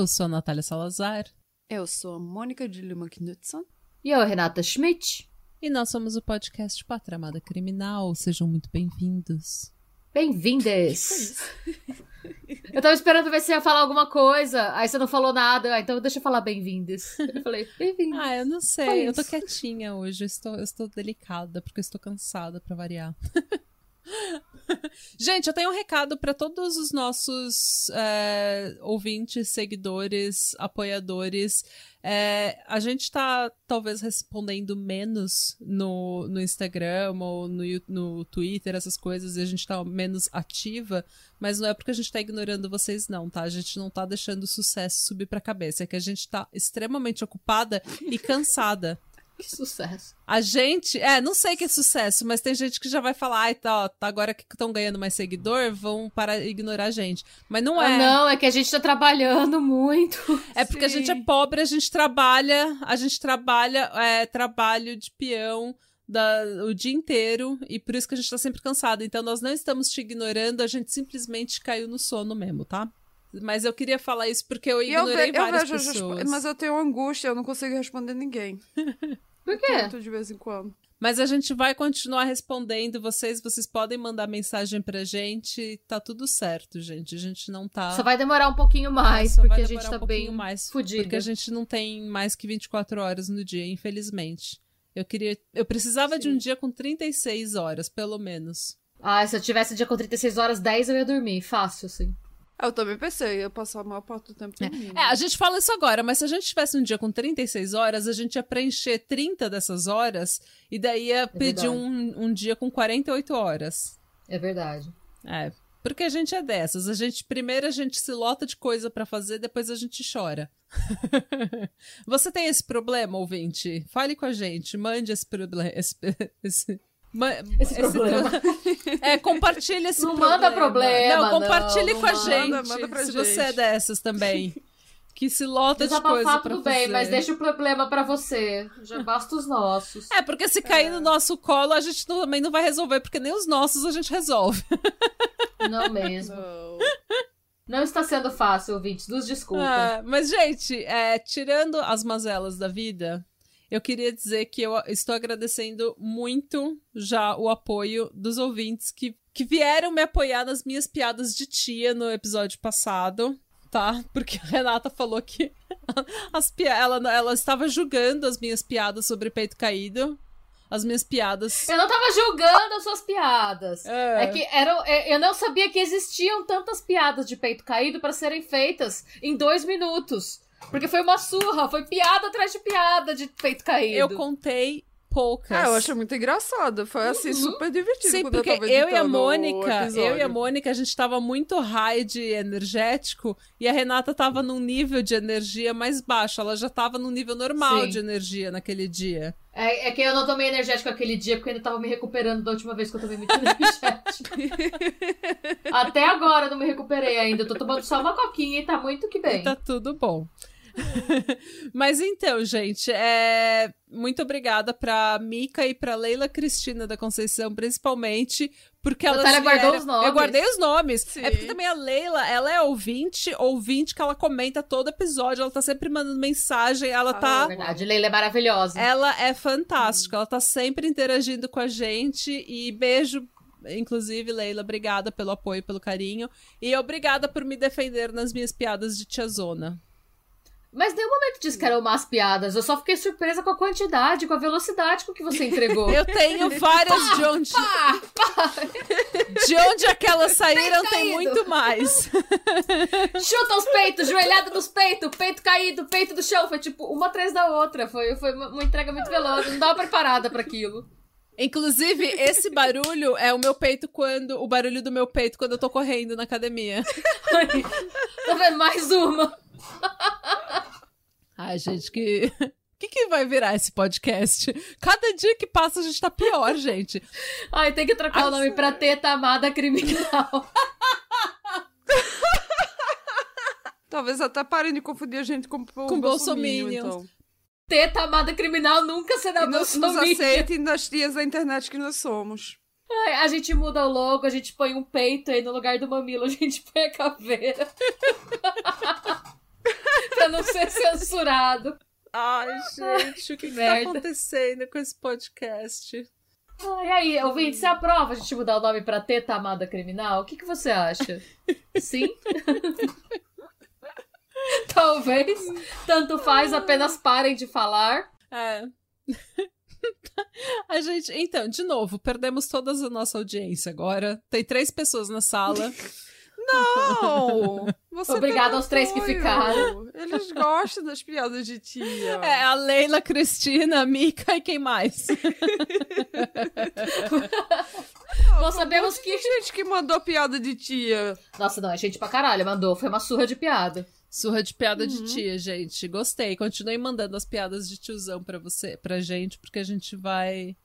Eu sou a Natália Salazar. Eu sou a Mônica de Lima Knudsen. E eu, Renata Schmidt. E nós somos o podcast Patramada Criminal. Sejam muito bem-vindos. Bem-vindas! eu tava esperando ver se ia falar alguma coisa, aí você não falou nada, ah, então deixa eu falar bem-vindas. Eu falei, bem-vindas. Ah, eu não sei, eu tô quietinha hoje, eu estou, eu estou delicada, porque eu estou cansada para variar. Gente, eu tenho um recado para todos os nossos é, ouvintes, seguidores, apoiadores. É, a gente tá talvez respondendo menos no, no Instagram ou no, no Twitter, essas coisas, e a gente tá menos ativa, mas não é porque a gente tá ignorando vocês, não, tá? A gente não tá deixando o sucesso subir pra cabeça, é que a gente tá extremamente ocupada e cansada. Que sucesso. A gente, é, não sei que é sucesso, mas tem gente que já vai falar, ai, tá, tá agora que estão ganhando mais seguidor, vão parar de ignorar a gente. Mas não ah, é. Não, é que a gente tá trabalhando muito. É porque Sim. a gente é pobre, a gente trabalha, a gente trabalha, é, trabalho de peão. Da, o dia inteiro e por isso que a gente tá sempre cansado. Então nós não estamos te ignorando, a gente simplesmente caiu no sono mesmo, tá? Mas eu queria falar isso porque eu ignorei eu ve várias eu vejo, pessoas. Mas eu tenho angústia, eu não consigo responder ninguém. Por quê? Tanto de vez em quando. Mas a gente vai continuar respondendo vocês. Vocês podem mandar mensagem pra gente. Tá tudo certo, gente. A gente não tá. Só vai demorar um pouquinho mais, é, porque a gente tá um bem mais fudido. Porque a gente não tem mais que 24 horas no dia, infelizmente. Eu queria. Eu precisava Sim. de um dia com 36 horas, pelo menos. Ah, se eu tivesse dia com 36 horas, 10 eu ia dormir. Fácil, assim. Eu também pensei, ia passar a maior parte do tempo dormindo. É. é, a gente fala isso agora, mas se a gente tivesse um dia com 36 horas, a gente ia preencher 30 dessas horas e daí ia é pedir um, um dia com 48 horas. É verdade. É, porque a gente é dessas. A gente primeiro a gente se lota de coisa para fazer, depois a gente chora. Você tem esse problema, ouvinte? Fale com a gente, mande esse problema, esse, esse esse, esse problema. É, compartilha esse não problema. manda problema. Não, compartilhe não, com não a gente. Manda, manda se gente. você é dessas também. Que se lota de coisa pra tudo bem, mas deixa o problema para você. Já basta os nossos. É, porque se cair é. no nosso colo, a gente também não vai resolver, porque nem os nossos a gente resolve. Não mesmo. Não, não está sendo fácil, ouvintes. Nos desculpa. Ah, mas, gente, é, tirando as mazelas da vida, eu queria dizer que eu estou agradecendo muito já o apoio dos ouvintes que, que vieram me apoiar nas minhas piadas de tia no episódio passado tá? Porque a Renata falou que as pi ela, ela estava julgando as minhas piadas sobre peito caído. As minhas piadas. Eu não tava julgando as suas piadas. É, é que eram, é, eu não sabia que existiam tantas piadas de peito caído para serem feitas em dois minutos. Porque foi uma surra, foi piada atrás de piada de peito caído. Eu contei poucas. Ah, eu acho muito engraçado. Foi assim, uhum. super divertido. Sim, porque eu, eu e a Mônica, eu e a Mônica, a gente tava muito high de energético e a Renata tava num nível de energia mais baixo. Ela já tava num nível normal Sim. de energia naquele dia. É, é, que eu não tomei energético aquele dia porque ainda tava me recuperando da última vez que eu tomei muito energético. Até agora eu não me recuperei ainda. Eu tô tomando só uma coquinha e tá muito que bem. E tá tudo bom. Mas então, gente, é... muito obrigada pra Mica e pra Leila Cristina da Conceição, principalmente, porque Natália vieram... guardou os nomes. Eu guardei os nomes. Sim. É porque também a Leila, ela é ouvinte, ouvinte que ela comenta todo episódio, ela tá sempre mandando mensagem, ela ah, tá... É verdade, Leila é maravilhosa. Ela é fantástica, ela tá sempre interagindo com a gente e beijo Inclusive, Leila, obrigada pelo apoio, pelo carinho. E obrigada por me defender nas minhas piadas de tiazona. Mas nenhum momento disse que eram más piadas. Eu só fiquei surpresa com a quantidade, com a velocidade com que você entregou. Eu tenho várias pá, de onde. Pá, pá. De onde aquelas saíram tem muito mais. Chuta os peitos, joelhada nos peitos, peito caído, peito do chão. Foi tipo uma atrás da outra. Foi, foi uma entrega muito veloz. Não dava preparada para aquilo. Inclusive, esse barulho é o meu peito quando. O barulho do meu peito quando eu tô correndo na academia. tá vendo? Mais uma. Ai, gente, que que, que vai virar esse podcast? Cada dia que passa a gente tá pior, gente. Ai, tem que trocar o nome pra Teta Amada Criminal. Talvez até parem de confundir a gente com, com, Com bolsominion, bolsominions. então. Teta Amada Criminal nunca será não nos bolsominion. aceitem nas tias da internet que nós somos. Ai, A gente muda o logo, a gente põe um peito aí no lugar do mamilo, a gente põe a caveira. pra não ser censurado. Ai, gente, o que, que tá acontecendo com esse podcast? Ai, aí, ouvinte, você aprova a gente mudar o nome pra Teta Amada Criminal? O que, que você acha? Sim? Talvez. Tanto faz, apenas parem de falar. É. A gente, então, de novo, perdemos toda a nossa audiência agora. Tem três pessoas na sala. Não! Você Obrigada aos três que ficaram. Eles gostam das piadas de tia. É a Leila, a Cristina, a Mica e quem mais? Nós sabemos que. Gente que mandou piada de tia. Nossa, não, é gente pra caralho, mandou. Foi uma surra de piada. Surra de piada de tia, gente. Gostei. Continuem mandando as piadas de tiozão pra você, pra gente, porque a gente vai.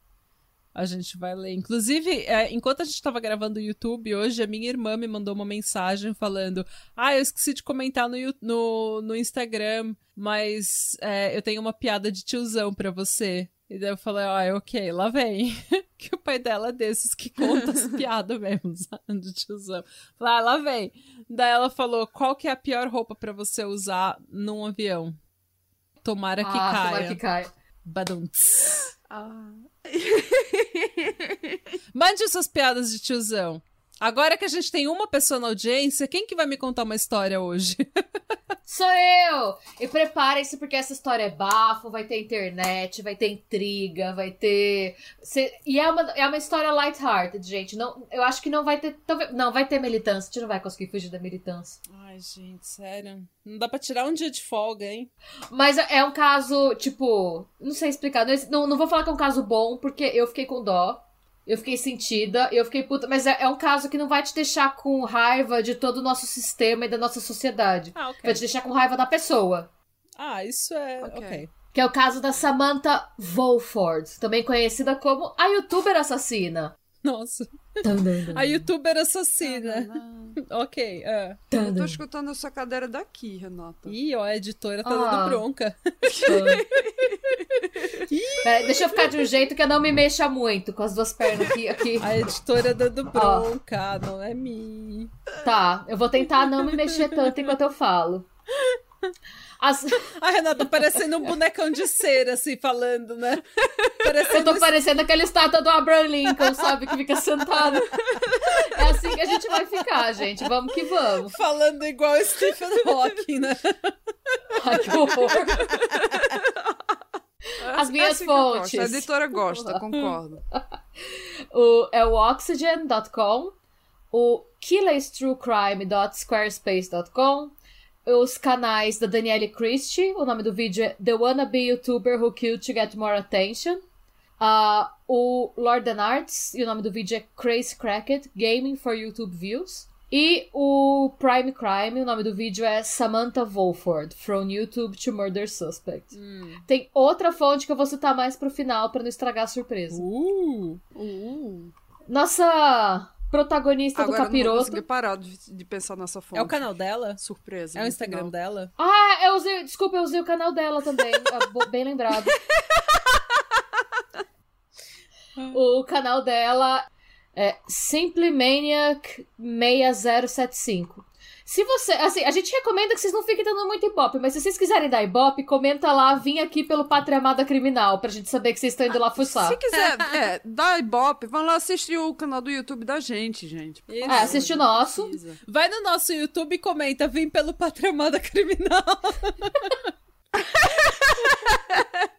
A gente vai ler. Inclusive, é, enquanto a gente tava gravando o YouTube hoje, a minha irmã me mandou uma mensagem falando: Ah, eu esqueci de comentar no, no, no Instagram, mas é, eu tenho uma piada de tiozão pra você. E daí eu falei, ah, ok, lá vem. que o pai dela é desses que conta as piadas mesmo, sabe? De tiozão. Falei, ah, lá vem. Daí ela falou, qual que é a pior roupa pra você usar num avião? Tomara que ah, caia. tomara que caia. Badum-ts. Ah. Mande suas piadas de tiozão. Agora que a gente tem uma pessoa na audiência, quem que vai me contar uma história hoje? Sou eu! E preparem-se porque essa história é bafo, vai ter internet, vai ter intriga, vai ter. E é uma, é uma história lighthearted, gente. Não, eu acho que não vai ter. Não, vai ter militância. A gente não vai conseguir fugir da militância. Ai, gente, sério. Não dá pra tirar um dia de folga, hein? Mas é um caso, tipo. Não sei explicar. Não, não vou falar que é um caso bom, porque eu fiquei com dó. Eu fiquei sentida, eu fiquei puta. Mas é, é um caso que não vai te deixar com raiva de todo o nosso sistema e da nossa sociedade. Ah, ok. Vai te deixar com raiva da pessoa. Ah, isso é. Ok. Ok. Que é o caso da Samantha Volford, também conhecida como a youtuber assassina. Nossa. A youtuber assassina. ok. Tum, Eu tô escutando essa cadeira daqui, Renata. Ih, ó, a editora tá Ah. dando bronca. Peraí, deixa eu ficar de um jeito que eu não me mexa muito com as duas pernas aqui. aqui. A editora dando bronca, não é mim. Tá, eu vou tentar não me mexer tanto enquanto eu falo. As- A Renata parecendo um bonecão de cera, assim, falando, né? Eu Parecendo tô parecendo aquela estátua do Abraham Lincoln, sabe? Que fica sentado. É assim que a gente vai ficar, gente. Vamos que vamos. falando igual Stephen Hawking, né? Ai, que horror. As minhas É assim eu fontes. A editora gosta, concordo. O, é o oxygen.com, o killerstruecrime.squarespace.com, os canais da Danielle Christie, o nome do vídeo é The Wannabe YouTuber Who Killed to Get More Attention, Ah, o Lord and Arts, e o nome do vídeo é Crazy Cracked, Gaming for YouTube Views, e o Prime Crime, o nome do vídeo é Samantha Volford, From YouTube to Murder Suspect. Tem outra fonte que eu vou citar mais pro final pra não estragar a surpresa. Uh! Uh. Nossa protagonista Agora do eu não capiroto. conseguir parar de, de pensar nessa fonte. É o canal dela? Surpresa. É o no Instagram final. dela? Ah, eu usei. Desculpa, eu usei o canal dela também. Bo- Bem lembrado. o canal dela é Simplemaniac 6075. Se você. Assim, a gente recomenda que vocês não fiquem dando muito ibope, mas se vocês quiserem dar ibope, comenta lá, vim aqui pelo Pátria Amada Criminal, pra gente saber que vocês estão indo lá fuçar. Se quiser, é, dá ibope, vão lá assistir o canal do YouTube da gente, gente. Isso. É, assiste o nosso. Vai no nosso YouTube e comenta, vim pelo Patramada Criminal.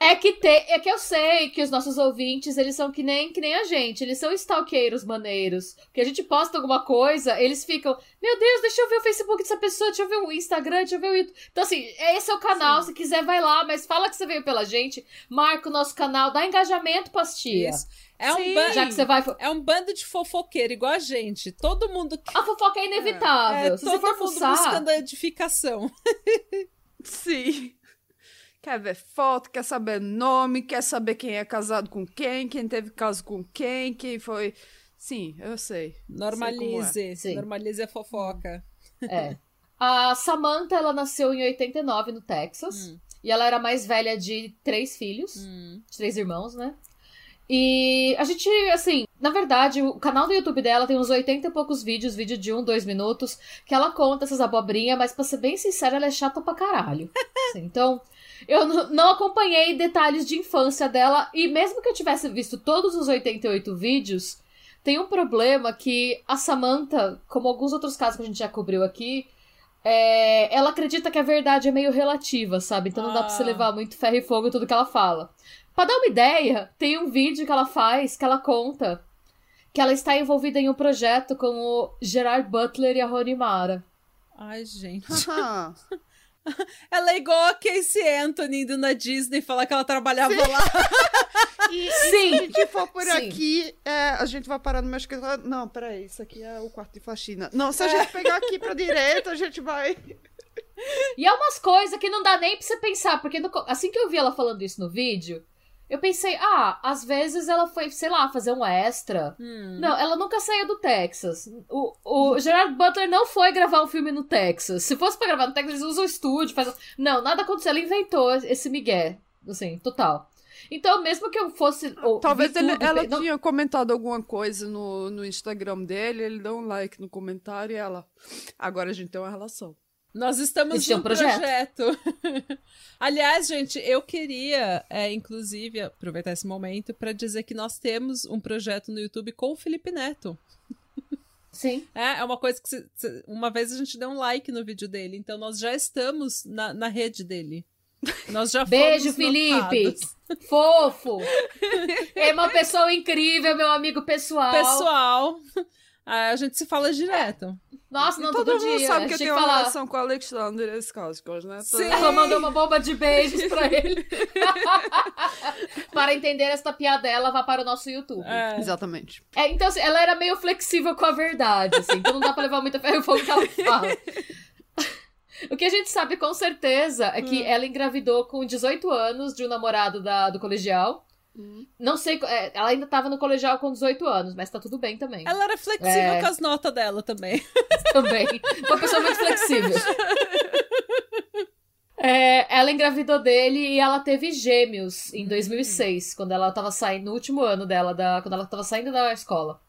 É que tem, é que eu sei que os nossos ouvintes, eles são que nem, que nem a gente, eles são stalkeiros maneiros. Porque a gente posta alguma coisa, eles ficam, meu Deus, deixa eu ver o Facebook dessa pessoa, deixa eu ver o Instagram, deixa eu ver o YouTube. Então, assim, esse é o canal, se quiser, vai lá, mas fala que você veio pela gente, marca o nosso canal, dá engajamento pras tia. Isso. É um, Sim. ban- Já que você vai. é um bando de fofoqueiro, igual a gente. Todo mundo. A fofoca é inevitável. É, se todo você for mundo fuçar. buscando a edificação. Sim. Quer ver foto, quer saber nome, quer saber quem é casado com quem, quem teve caso com quem, quem foi. Sim, eu sei. Normalize. Sei é. Normalize a fofoca. É. A Samantha, ela nasceu em 89 no Texas. Hum. E ela era a mais velha de três filhos. Hum. De três irmãos, né? E a gente, assim, na verdade, o canal do YouTube dela tem uns 80 e poucos vídeos, vídeo de um, dois minutos, que ela conta essas abobrinhas, mas pra ser bem sincera, ela é chata pra caralho. Assim, então, eu não acompanhei detalhes de infância dela, e mesmo que eu tivesse visto todos os 88 vídeos, tem um problema que a Samantha, como alguns outros casos que a gente já cobriu aqui, é, ela acredita que a verdade é meio relativa, sabe? Então não dá pra você Ah. levar muito ferro e fogo em tudo que ela fala. Pra dar uma ideia, tem um vídeo que ela faz que ela conta que ela está envolvida em um projeto com o Gerard Butler e a Rony Mara. Ai, gente. Ela é igual a Casey Anthony indo na Disney falar que ela trabalhava lá. E, Sim. e se a gente for por Sim. aqui, é, a gente vai parar no meu escritório. Não, peraí, isso aqui é o quarto de faxina. Não, se a gente pegar aqui pra direita, a gente vai. E é umas coisas que não dá nem pra você pensar, porque no assim que eu vi ela falando isso no vídeo, eu pensei, ah, às vezes ela foi, sei lá, fazer um extra. Hum. Não, ela nunca saiu do Texas. O, o Gerard Butler não foi gravar um filme no Texas. Se fosse pra gravar no Texas, eles usam o estúdio, faz... Não, nada aconteceu. Ela inventou esse migué. Assim, total. Então, mesmo que eu fosse... ou- Talvez ele- tudo, ela não- tinha comentado alguma coisa no, no Instagram dele, ele deu um like no comentário e ela. Agora a gente tem uma relação. Nós estamos Existe um num projeto. projeto. Aliás, gente, eu queria, é, inclusive, aproveitar esse momento para dizer que nós temos um projeto no YouTube com o Felipe Neto. Sim. É, é uma coisa que se- se- uma vez a gente deu um like no vídeo dele, então nós já estamos na, na rede dele. Nós já Beijo, Felipe! notados. Fofo! É uma pessoa incrível, meu amigo pessoal. Pessoal, a gente se fala direto. Nossa, não, Todo todo mundo dia. sabe que eu tenho que uma falar. relação com o Alexander Skarsgård, né? Sim. Ela mandou uma bomba de beijos pra ele. para entender esta piadela, vá para o nosso YouTube. É. Exatamente. É, então, assim, ela era meio flexível com a verdade, assim, então não dá pra levar muita ferro e fogo que ela fala. O que a gente sabe com certeza é que ela engravidou com 18 anos de um namorado da, do colegial. Não sei, é, ela ainda tava no colegial com 18 anos, mas tá tudo bem também. Ela era flexível É. com as notas dela também. também. Uma pessoa muito flexível. É, ela engravidou dele e ela teve gêmeos em 2006, quando ela tava saindo, no último ano dela, da, quando ela tava saindo da escola.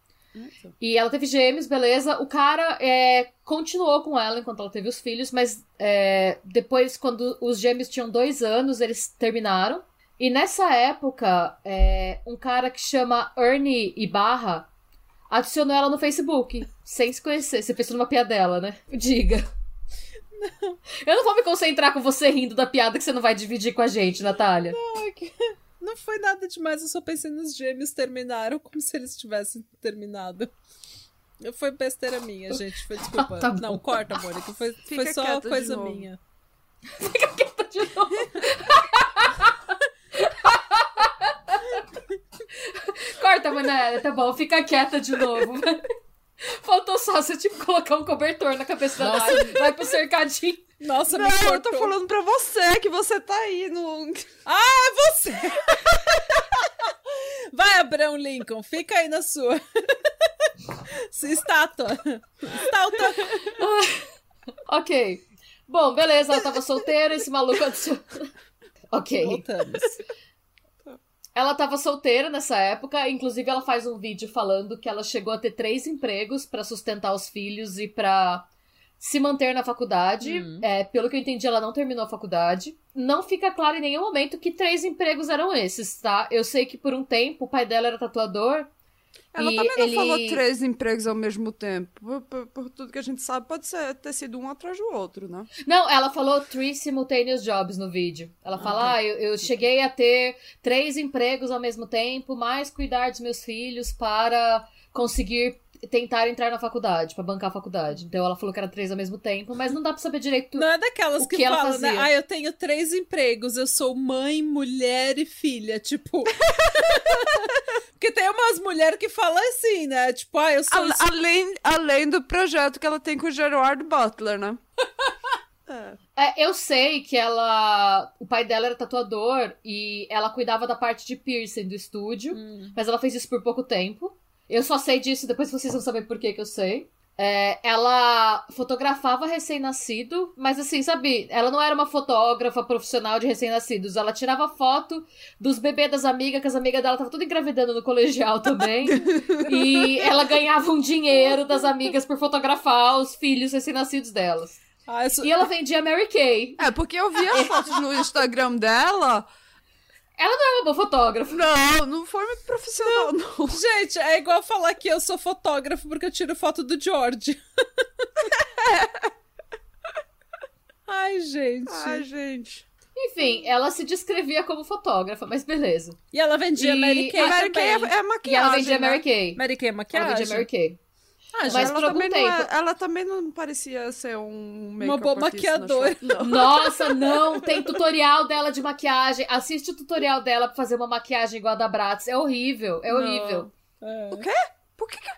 E ela teve gêmeos, beleza. O cara é, continuou com ela enquanto ela teve os filhos, mas é, depois, quando os gêmeos tinham dois anos, eles terminaram. E nessa época, é, um cara que chama Ernie Ibarra adicionou ela no Facebook, sem se conhecer. Você pensou numa piadela, né? Diga. Eu não vou me concentrar com você rindo da piada que você não vai dividir com a gente, Natália. Não foi nada demais, eu só pensei nos gêmeos terminaram como se eles tivessem terminado. Foi besteira minha, gente. Foi desculpa. Tá não, corta, Mônica. Foi, Fica foi só quieta coisa minha. De novo. Corta, Mané. Tá bom, fica quieta de novo. Faltou só você tipo colocar um cobertor na cabeça da Nossa. Vai pro cercadinho. Nossa, me Não, eu cortou. tô falando pra você que você tá aí no. É você! Vai, Abrão Lincoln, fica aí na sua. Se estátua. Estátua. Ok. Bom, beleza, ela tava solteira, esse maluco adicionou. Ok. Voltamos. Ela tava solteira nessa época, inclusive ela faz um vídeo falando que ela chegou a ter três empregos pra sustentar os filhos e pra se manter na faculdade. Hum. É, pelo que eu entendi, ela não terminou a faculdade. Não fica claro em nenhum momento que três empregos eram esses, tá? Eu sei que por um tempo o pai dela era tatuador. Ela e também não ele... falou três empregos ao mesmo tempo. Por, por- por tudo que a gente sabe, pode ser, ter sido um atrás do outro, né? Não, ela falou three simultaneous jobs no vídeo. Ela fala, ah, eu, eu cheguei a ter três empregos ao mesmo tempo, mais cuidar dos meus filhos para conseguir tentar entrar na faculdade, para bancar a faculdade. Então ela falou que era três ao mesmo tempo, mas não dá pra saber direito. Não é daquelas O que, que ela falam, né? fazia? Ah, eu tenho três empregos, eu sou mãe, mulher e filha. Tipo. Porque tem umas mulheres que falam assim, né? Tipo, ah, eu sou. Ale- além, além do projeto que ela tem com o Gerard Butler, né? É. É, eu sei que ela. O pai dela era tatuador e ela cuidava da parte de piercing do estúdio, Hum. mas ela fez isso por pouco tempo. Eu só sei disso, depois vocês vão saber por que que eu sei. É, ela fotografava recém-nascido, mas assim, sabe, ela não era uma fotógrafa profissional de recém-nascidos. Ela tirava foto dos bebês das amigas, que as amigas dela estavam tudo engravidando no colegial também. e ela ganhava um dinheiro das amigas por fotografar os filhos recém-nascidos delas. Ah, isso... E ela vendia Mary Kay. É, porque eu vi as fotos no Instagram dela. Ela não é uma boa fotógrafa. Não, não foi muito profissional, não. Gente, é igual falar que eu sou fotógrafo porque eu tiro foto do George. Ai, gente. Ai, gente. Enfim, ela se descrevia como fotógrafa, mas beleza. E ela vendia E Mary Kay Mary Kay é, é E maquiagem, ela vendia né? Mary Kay. Mary Kay é Ela maquiagem? vendia Mary Kay. Ah, Mas já ela, também não é- ela também não parecia ser um Uma boa na maquiadora. não. Nossa, não! Tem tutorial dela de maquiagem. Assiste o tutorial dela pra fazer uma maquiagem igual a da Bratz. É horrível, é Não. horrível. É. Por que que...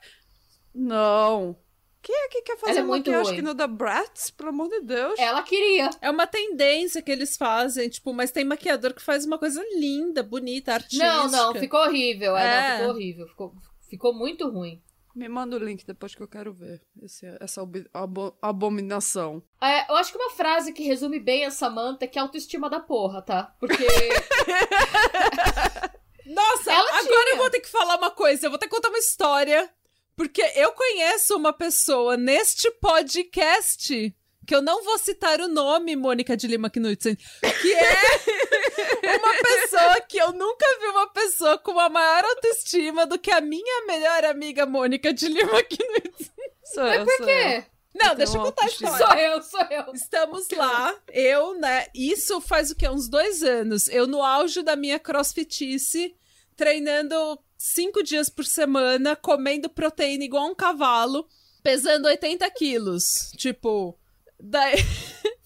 Não. Quem é que quer fazer Ela é muito maquiagem ruim. que no da Bratz? Pelo amor de Deus. Ela queria. É uma tendência que eles fazem, tipo, mas tem maquiador que faz uma coisa linda, bonita, artística. Não, não, ficou horrível. É, É. não, ficou horrível. Ficou, ficou muito ruim. Me manda o link depois que eu quero ver esse- essa abo- abominação. É, eu acho que uma frase que resume bem a Samantha é que é autoestima da porra, tá? Porque. Nossa, Ela agora tinha. eu vou ter que falar uma coisa, eu vou ter que contar uma história. Porque eu conheço uma pessoa neste podcast, que eu não vou citar o nome, Mônica de Lima Knudsen, que é uma pessoa que eu nunca vi uma pessoa com uma maior autoestima do que a minha melhor amiga Mônica de Lima Knudsen. Sou Mas eu, por sou quê? Não, Eu deixa eu tenho contar a história. Sou eu, sou eu. Estamos lá, eu, né? Isso faz o quê? Uns dois anos. Eu, no auge da minha crossfitice, treinando cinco dias por semana, comendo proteína igual um cavalo, pesando 80 quilos. Tipo. Daí...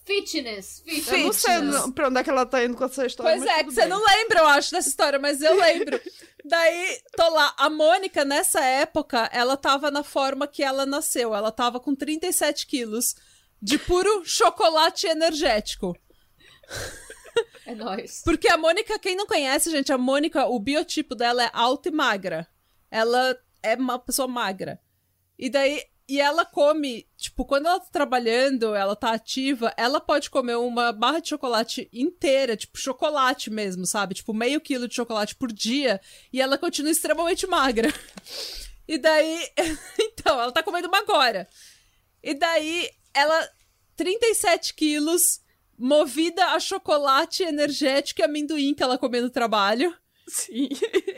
Fitness, fitness. Eu não sei não- pra onde é que ela tá indo com essa história. Pois mas é, que você bem. não lembra, eu acho, dessa história, mas eu lembro. Daí, tô lá. A Mônica, nessa época, ela tava na forma que ela nasceu. Ela tava com 37 quilos de puro chocolate energético. É nóis. Porque a Mônica, quem não conhece, gente, a Mônica, o biotipo dela é alta e magra. Ela é uma pessoa magra. E daí, e ela come, tipo, quando ela tá trabalhando, ela tá ativa, ela pode comer uma barra de chocolate inteira, tipo, chocolate mesmo, sabe? Tipo, meio quilo de chocolate por dia, e ela continua extremamente magra. E daí, então, ela tá comendo uma agora. E daí, ela, 37 quilos, movida a chocolate energético e amendoim que ela comeu no trabalho. Sim.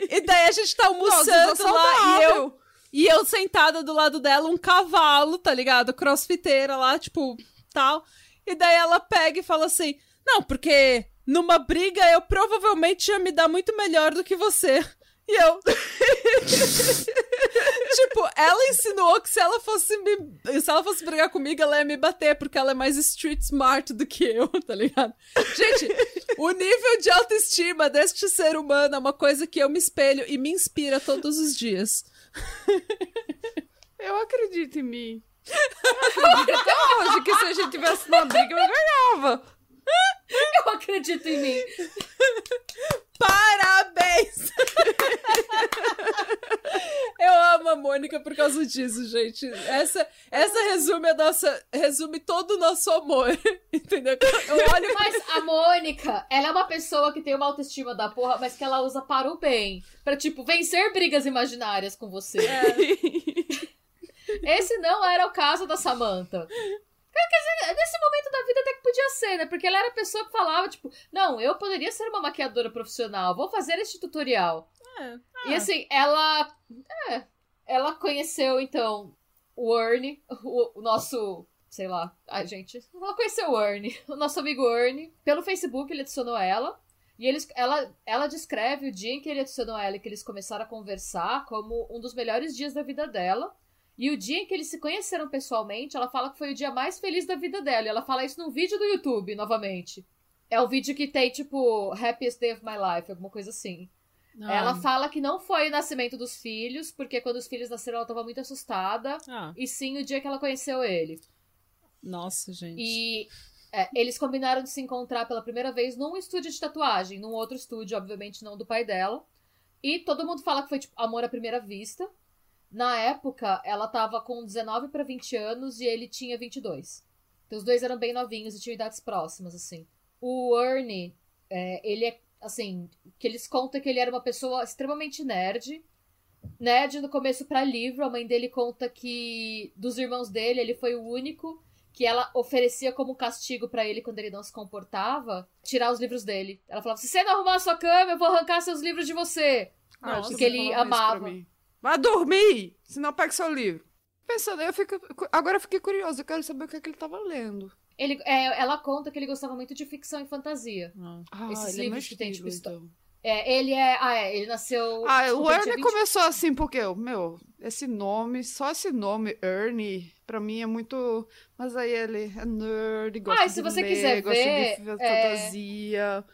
E daí a gente tá Nossa, almoçando tá lá e eu. E eu sentada do lado dela, um cavalo, tá ligado? Crossfiteira lá, tipo, tal. E daí ela pega e fala assim: Não, porque numa briga eu provavelmente ia me dar muito melhor do que você. E eu. tipo, ela insinuou que se ela fosse me. Se ela fosse brigar comigo, ela ia me bater, porque ela é mais street smart do que eu, tá ligado? Gente, o nível de autoestima deste ser humano é uma coisa que eu me espelho e me inspira todos os dias. Eu acredito em mim. Eu acredito até hoje que se a gente tivesse uma briga, eu ganhava. Eu acredito em mim. Parabéns! Eu amo a Mônica por causa disso, gente. Essa, essa resume a nossa. Resume todo o nosso amor. Entendeu? Eu olho. Mas a Mônica, ela é uma pessoa que tem uma autoestima da porra, mas que ela usa para o bem. Pra, tipo, vencer brigas imaginárias com você. Esse não era o caso da Samantha. Dizer, nesse momento da vida até que podia ser, né? Porque ela era a pessoa que falava, tipo, não, eu poderia ser uma maquiadora profissional, vou fazer este tutorial. E assim, ela. É. Ela conheceu, então, o Ernie, o, o nosso. Sei lá. Ai, gente. Ela conheceu o Ernie, o nosso amigo Ernie. Pelo Facebook, ele adicionou ela. E eles, ela, ela descreve o dia em que ele adicionou ela e que eles começaram a conversar como um dos melhores dias da vida dela. E o dia em que eles se conheceram pessoalmente, ela fala que foi o dia mais feliz da vida dela. E ela fala isso num vídeo do YouTube, novamente. É o vídeo que tem, tipo, Happiest Day of My Life, alguma coisa assim. Ela fala que não foi o nascimento dos filhos, porque quando os filhos nasceram ela estava muito assustada. Ah, E sim o dia que ela conheceu ele. nossa, gente. E É, eles combinaram de se encontrar pela primeira vez num estúdio de tatuagem, num outro estúdio, obviamente não do pai dela. E todo mundo fala que foi tipo amor à primeira vista. Na época, ela tava com 19 para 20 anos e ele tinha 22. Então os dois eram bem novinhos e tinham idades próximas, assim. O Ernie, é, ele é, assim, que eles contam que ele era uma pessoa extremamente nerd. Nerd no começo para livro, a mãe dele conta que dos irmãos dele, ele foi o único que ela oferecia como castigo para ele quando ele não se comportava, tirar os livros dele. Ela falava: se você não arrumar a sua cama, eu vou arrancar seus livros de você. Nossa, porque ele amava. Vai dormir! Senão pega seu livro. Pensando, eu fico. Agora eu fiquei curiosa, eu quero saber o que, é que ele tava lendo. Ele, é, ela conta que ele gostava muito de ficção e fantasia. Ah, Esses ele livros é que tem, tipo, então. É, ele é. Ah, é, ele nasceu. Ah, desculpa, o Ernie 20 começou assim porque, meu, esse nome, só esse nome, Ernie, pra mim é muito. Mas aí ele é nerd, gosta Ah, e de se você ler, quiser gosta ver, de é, fantasia.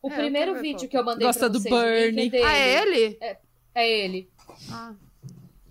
O É, eu primeiro vídeo que eu mandei Gosta pra do vocês, o link Bernie. É dele. Ah, é ele? É ele. Ah,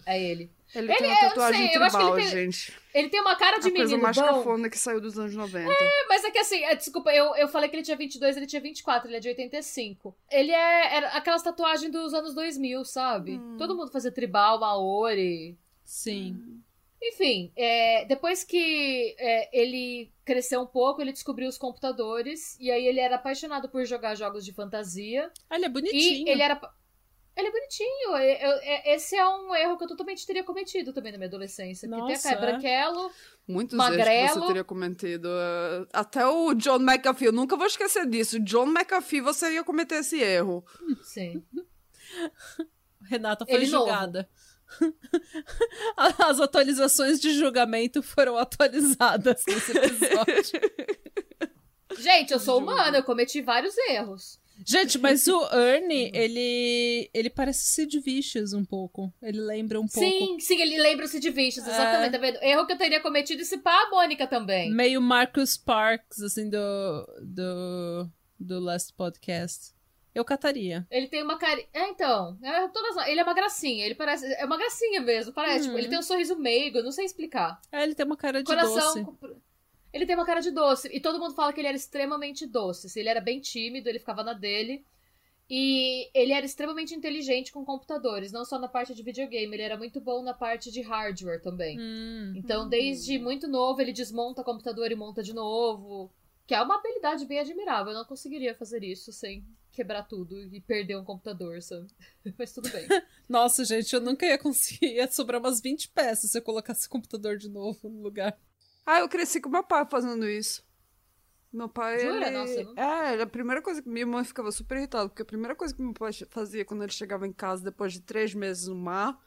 É ele. ele, Ele- tem uma não tatuagem sei, que ele tribal, tem- gente. Ele tem uma cara de a coisa menino mais bom. cafona que saiu dos anos 90. É, mas é que assim, é, desculpa, eu, eu falei que ele tinha 22, ele tinha 24, ele é de 85. Ele é era aquelas tatuagens dos anos 2000, sabe? Hum. Todo mundo fazia tribal, maori. Sim. Enfim, é, depois que é, ele cresceu um pouco, ele descobriu os computadores. E aí ele era apaixonado por jogar jogos de fantasia. Ah, ele é bonitinho. E ele era. Ele é bonitinho. Eu- eu- é- esse é um erro que eu totalmente teria cometido também na minha adolescência. Porque tem a Nossa, Kai é? Muitos erros que Magrelo. você teria cometido. eh, Até o John McAfee, eu nunca vou esquecer disso. John McAfee, você ia cometer esse erro. Sim. Renata foi Ele novo. julgada. As atualizações de julgamento foram atualizadas nesse episódio. Gente, eu sou humana, eu cometi vários erros. Gente, mas o Ernie, ele ele parece Sid Vicious um pouco. Ele lembra um pouco. Sim, sim, ele lembra-se de Vicious, exatamente, É. tá vendo? Erro que eu teria cometido e se pá a Mônica também. Meio Marcus Parks, assim, do, do, do Last Podcast. Eu cataria. Ele tem uma cara. É, então. É, todas... Ele é uma gracinha. Ele parece. É uma gracinha mesmo. Parece. Uhum. Tipo, ele tem um sorriso meigo, eu não sei explicar. É, ele tem uma cara de Coração. doce. Ele tem uma cara de doce. E todo mundo fala que ele era extremamente doce. Se ele era bem tímido, ele ficava na dele. E ele era extremamente inteligente com computadores, não só na parte de videogame, ele era muito bom na parte de hardware também. Hum. Então, desde muito novo, ele desmonta computador e monta de novo. Que é uma habilidade bem admirável. Eu não conseguiria fazer isso sem quebrar tudo e perder um computador, sabe? Mas tudo bem. Nossa, gente, eu nunca ia conseguir. Ia sobrar umas 20 peças se eu colocasse o computador de novo no lugar. Ah, eu cresci com meu pai fazendo isso. Meu pai, Jura? ele... Nossa, não- É, a primeira coisa que minha mãe ficava super irritada, porque a primeira coisa que meu pai fazia quando ele chegava em casa depois de três meses no mar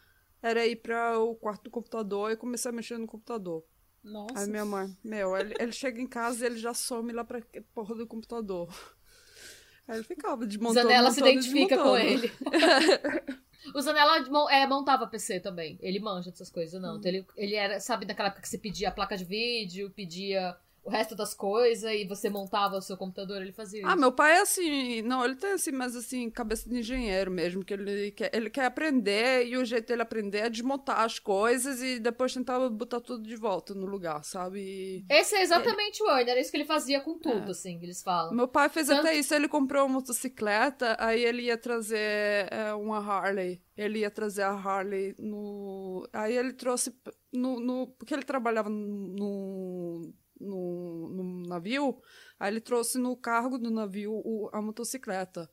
era ir para o quarto do computador e começar a mexer no computador. Nossa. Aí minha mãe, meu, ele, ele chega em casa e ele já some lá pra porra do computador. Aí ele ficava desmontando, Zanella se identifica com ele. o Zanella é, montava PC também. Ele manja dessas coisas, não. Então, ele, ele era, sabe, naquela época que você pedia a placa de vídeo, pedia o resto das coisas e você montava o seu computador, ele fazia isso. Ah, meu pai é assim, não, ele tem assim, mas assim, cabeça de engenheiro mesmo, que ele quer, ele quer aprender e o jeito dele aprender é desmontar as coisas e depois tentar botar tudo de volta no lugar, sabe? E Esse é exatamente o Ernie, era isso que ele fazia com tudo, É. assim, eles falam. Meu pai fez Tanto- até isso, ele comprou uma motocicleta, aí ele ia trazer é, uma Harley. Ele ia trazer a Harley no. Aí ele trouxe no. no- porque ele trabalhava no, no, no navio, aí ele trouxe no cargo do navio o- a motocicleta.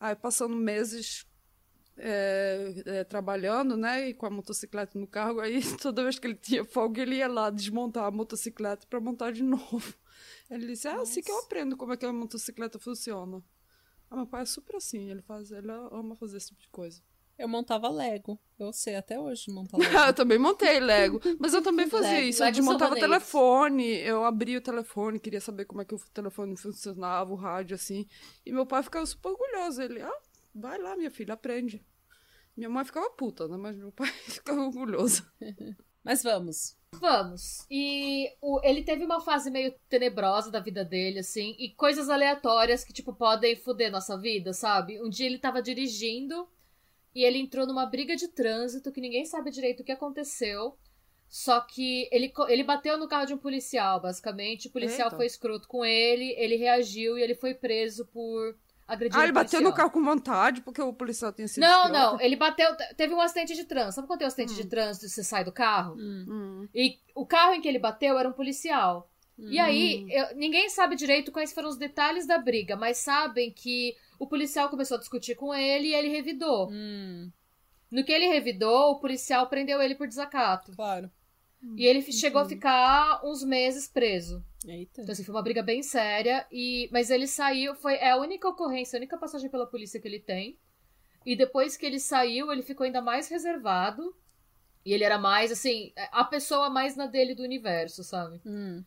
Aí passando meses. é, é, trabalhando, né, e com a motocicleta no cargo, aí toda vez que ele tinha folga, ele ia lá desmontar a motocicleta para montar de novo. Ele disse, é assim que eu aprendo como é que a motocicleta funciona. Ah, meu pai é super assim, ele faz, ele ama fazer esse tipo de coisa. Eu montava Lego. Eu sei até hoje montar Lego. eu também montei Lego, mas eu também fazia Lego, isso, eu Lego desmontava o telefone, eu abria o telefone, queria saber como é que o telefone funcionava, o rádio, assim, e meu pai ficava super orgulhoso, ele, ah, vai lá, minha filha, aprende. Minha mãe ficava puta, né, mas meu pai ficava orgulhoso. Mas vamos. Vamos. E o- ele teve uma fase meio tenebrosa da vida dele, assim, e coisas aleatórias que, tipo, podem foder nossa vida, sabe? Um dia ele tava dirigindo e ele entrou numa briga de trânsito que ninguém sabe direito o que aconteceu. Só que ele, ele bateu no carro de um policial, basicamente. O policial Eita. foi escroto com ele, ele reagiu e ele foi preso por agredir Ah, ele bateu policial. no carro com vontade porque o policial tinha sido Não, escroto? não, ele bateu. Teve um acidente de trânsito. Sabe quando tem um acidente Hum. de trânsito e você sai do carro? Hum. Hum. E o carro em que ele bateu era um policial. E aí, Hum. eu- ninguém sabe direito quais foram os detalhes da briga, mas sabem que o policial começou a discutir com ele e ele revidou. Hum, No que ele revidou, o policial prendeu ele por desacato. claro. E ele chegou a ficar uns meses preso. Eita. Então, assim, foi uma briga bem séria. E... Mas ele saiu, foi é a única ocorrência, a única passagem pela polícia que ele tem. E depois que ele saiu, ele ficou ainda mais reservado. E ele era mais, assim, a pessoa mais na dele do universo, sabe? Hum,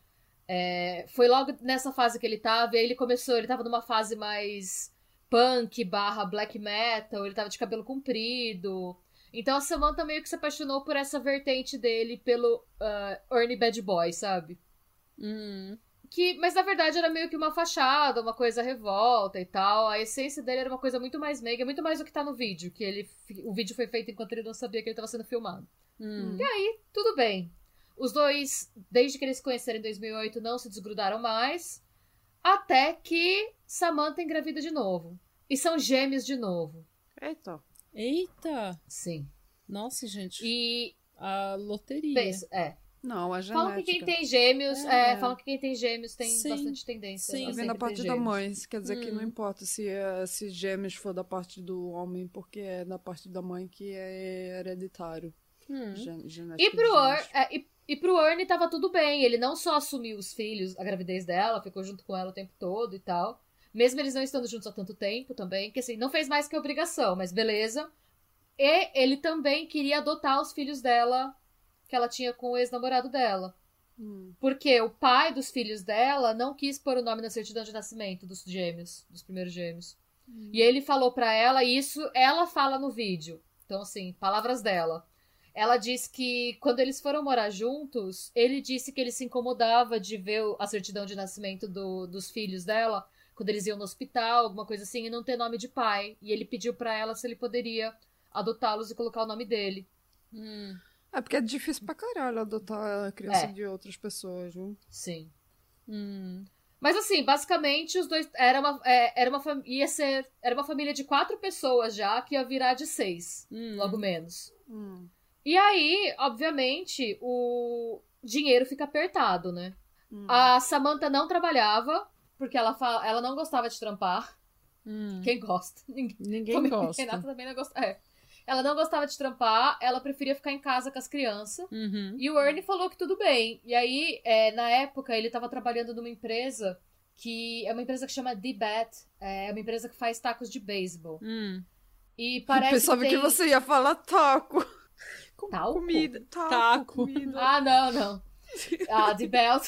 É, foi logo nessa fase que ele tava, e aí ele começou, ele tava numa fase mais punk barra black metal, ele tava de cabelo comprido. Então a Samantha meio que se apaixonou por essa vertente dele pelo ah, Ernie Bad Boy, sabe? hum, Que, mas na verdade era meio que uma fachada, uma coisa revolta e tal. A essência dele era uma coisa muito mais meiga, muito mais do que tá no vídeo, que ele o vídeo foi feito enquanto ele não sabia que ele tava sendo filmado. hum. Tudo bem. Os dois, desde que eles se conheceram em 2008, não se desgrudaram mais. Até que Samantha engravida de novo. E são gêmeos de novo. Eita. Eita! Sim. Nossa, gente. E A loteria. pensa, é. Não, a genética. Falam que quem tem gêmeos, é. É. falam que quem tem gêmeos tem Sim. bastante tendência. Sim. a Vem da parte da mãe. Isso quer dizer que não Hum. importa se, é, se gêmeos for da parte do homem, porque é da parte da mãe que é hereditário. Hum. Gen- genética E pro. Er, é, e, e pro Ernie tava tudo bem. Ele não só assumiu os filhos, a gravidez dela, ficou junto com ela o tempo todo e tal. Mesmo eles não estando juntos há tanto tempo também, que assim, não fez mais que obrigação, mas beleza. E ele também queria adotar os filhos dela, que ela tinha com o ex-namorado dela. Hum. Porque o pai dos filhos dela não quis pôr o nome na certidão de nascimento dos gêmeos, dos primeiros gêmeos. E ele falou pra ela, e isso ela fala no vídeo. Então, assim, palavras dela. Ela diz que quando eles foram morar juntos, ele disse que ele se incomodava de ver a certidão de nascimento do- dos filhos dela, quando eles iam no hospital, alguma coisa assim, e não ter nome de pai. E ele pediu pra ela se ele poderia adotá-los e colocar o nome dele. Hum. É porque é difícil pra caralho adotar a criança É. de outras pessoas, viu? Sim. Hum. Mas assim, basicamente os dois era uma é, era uma fam- ia ser era uma família de quatro pessoas já que ia virar de seis, Hum. logo menos. Hum. E aí, obviamente, o dinheiro fica apertado, né? Hum. A Samantha não trabalhava porque ela fa... ela não gostava de trampar. Hum. Quem gosta? Ninguém Ninguém também- gosta. Renata também não gosta. É. Ela não gostava de trampar, ela preferia ficar em casa com as crianças. Uhum. E o Ernie falou que tudo bem. E aí, é, na época, ele tava trabalhando numa empresa que é uma empresa que chama D-Bat. É uma empresa que faz tacos de beisebol. Hum. E Eu parece pensava que, que, tem... você ia falar taco. Com Talco? Comida. Taco. Taco. Comida. Ah, não, não. A D-Belt,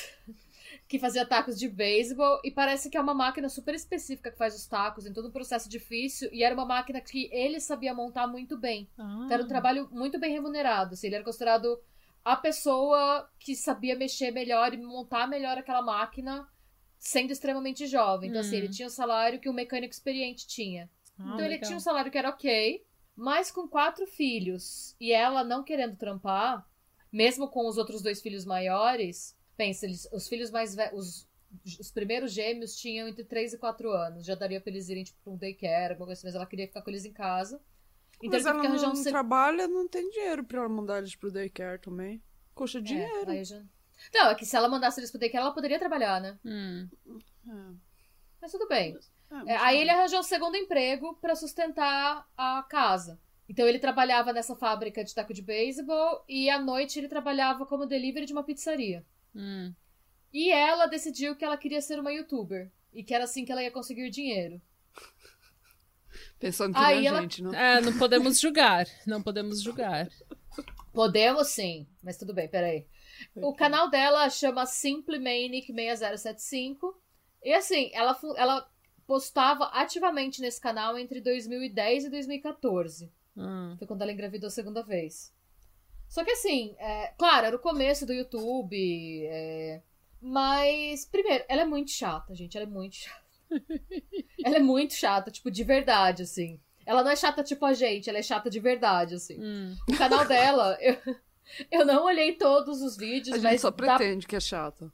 que fazia tacos de beisebol. E parece que é uma máquina super específica que faz os tacos, em todo um processo difícil. E era uma máquina que ele sabia montar muito bem. Ah. Então, era um trabalho muito bem remunerado. Assim, ele era considerado a pessoa que sabia mexer melhor e montar melhor aquela máquina, sendo extremamente jovem. Então, assim, Hum. ele tinha o salário que o mecânico experiente tinha. Ah, então, ele legal. tinha um salário que era ok, mas com quatro filhos e ela não querendo trampar, mesmo com os outros dois filhos maiores, pensa, eles, os filhos mais velhos. Os, os primeiros gêmeos tinham entre 3 e 4 anos. Já daria pra eles irem, tipo, pra um daycare, alguma coisa assim, mas ela queria ficar com eles em casa. Então Mas ela que arranjar não um ser- trabalha, não tem dinheiro pra ela mandar eles pro daycare também. Custa É, dinheiro. aí já- Não, é que se ela mandasse eles pro daycare, ela poderia trabalhar, né? Hum. É. Mas tudo bem. É, É, mas aí ele arranjou um segundo emprego pra sustentar a casa. Então ele trabalhava nessa fábrica de taco de beisebol e à noite ele trabalhava como delivery de uma pizzaria. Hum. E ela decidiu que ela queria ser uma youtuber e que era assim que ela ia conseguir dinheiro. Pensando que Aí nem a ela- gente, né? É, não podemos julgar. Não podemos julgar. Podemos sim, mas tudo bem, peraí. O canal dela chama Simple Manic 6075. E assim, ela, ela postava ativamente nesse canal entre 2010 e 2014. Hum. Foi quando ela engravidou a segunda vez. Só que assim, é, claro, era o começo do YouTube. é, mas, primeiro, ela é muito chata, gente. Ela é muito chata. ela é muito chata, tipo, de verdade, assim. Ela não é chata tipo a gente, ela é chata de verdade, assim. Hum. O canal dela, eu, Eu não olhei todos os vídeos, A gente mas só dá- pretende que é chato.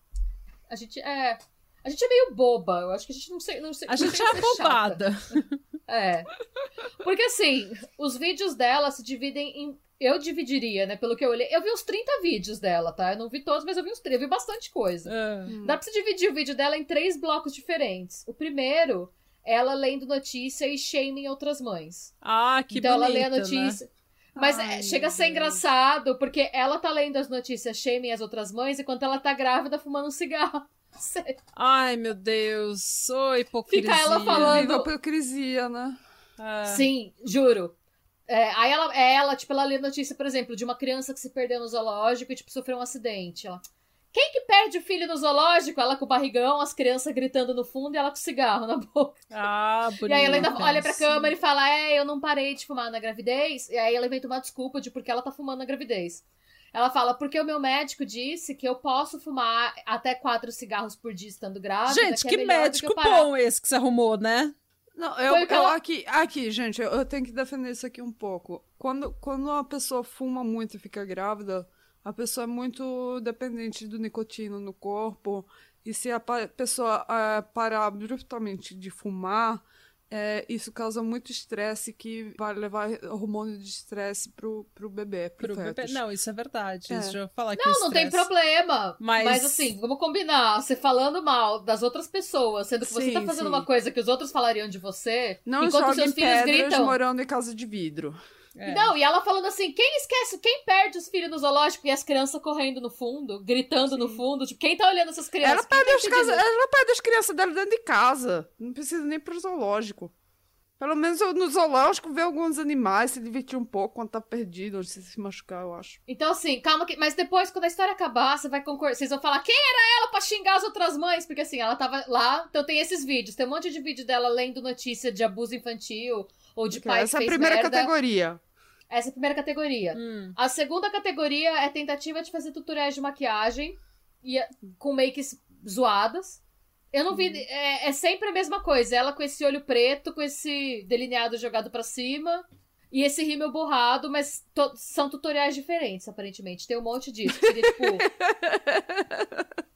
a gente é. A gente é meio boba. Eu acho que a gente não sei. Não sei A gente é bobada. É. Porque assim, os vídeos dela se dividem em. Eu dividiria, né? Pelo que eu olhei. Eu vi uns 30 vídeos dela, tá? Eu não vi todos, mas eu vi uns 30. Eu vi bastante coisa. Ah. Dá pra você dividir o vídeo dela em três blocos diferentes. O primeiro, ela lendo notícia e shaming outras mães. Ah, que então bonito, ela lê a né? notícia. Mas Ai, é, chega a ser Deus. engraçado, porque ela tá lendo as notícias shaming as outras mães, enquanto ela tá grávida fumando um cigarro. Sério. Ai, meu Deus. Ô, hipocrisia. Fica ela falando- Viva hipocrisia, né? Ah. Sim, juro. É, aí ela, é ela, tipo, ela lê notícia, por exemplo, de uma criança que se perdeu no zoológico e, tipo, sofreu um acidente. Ela, quem que perde o filho no zoológico? Ela com o barrigão, as crianças gritando no fundo e ela com o cigarro na boca. Ah, bonito. E aí ela ainda olha pra câmera e fala, é, eu não parei de fumar na gravidez. E aí ela inventa uma desculpa de porque ela tá fumando na gravidez. Ela fala, porque o meu médico disse que eu posso fumar até quatro cigarros por dia estando grávida. Gente, é que melhor do médico parar." bom esse que você arrumou, né? Não, eu, que eu ela- aqui, aqui, gente, eu, eu tenho que defender isso aqui um pouco. Quando, quando uma pessoa fuma muito e fica grávida, a pessoa é muito dependente do nicotina no corpo. E se a pessoa eh, parar abruptamente de fumar, eh, isso causa muito estresse que vai levar hormônio de estresse pro, pro bebê, pro, Pro bebê. Não, isso é verdade. É. Deixa eu falar que Não, não tem problema. Mas- Mas... assim, vamos combinar. Você falando mal das outras pessoas, sendo que você Sim, tá fazendo sim. uma coisa que os outros falariam de você, Não enquanto seus filhos pedras gritam. morando em casa de vidro. É. Não, e ela falando assim, quem esquece, quem perde os filhos no zoológico e as crianças correndo no fundo, gritando no fundo, tipo, quem tá olhando essas crianças? Ela Quem perde, tá as casa, ela perde as crianças dela dentro de casa. Não precisa nem pro zoológico. Pelo menos no zoológico vê alguns animais, se divertir um pouco quando tá perdido, ou se se machucar, eu acho. Então, assim, calma que. Mas depois, quando a história acabar, você vai concordar. Vocês vão falar quem era ela pra xingar as outras mães? Porque assim, ela tava lá. Então tem esses vídeos. Tem um monte de vídeo dela lendo notícia de abuso infantil ou de Porque pai essa é que a fez primeira merda. categoria. Essa é a primeira categoria. Hum. A segunda categoria é tentativa de fazer tutoriais de maquiagem e com makes zoadas. Eu não vi. Uhum. É, é sempre a mesma coisa. Ela com esse olho preto, com esse delineado jogado pra cima. E esse rímel borrado, mas são tutoriais diferentes, aparentemente. Tem um monte disso. Seria tipo.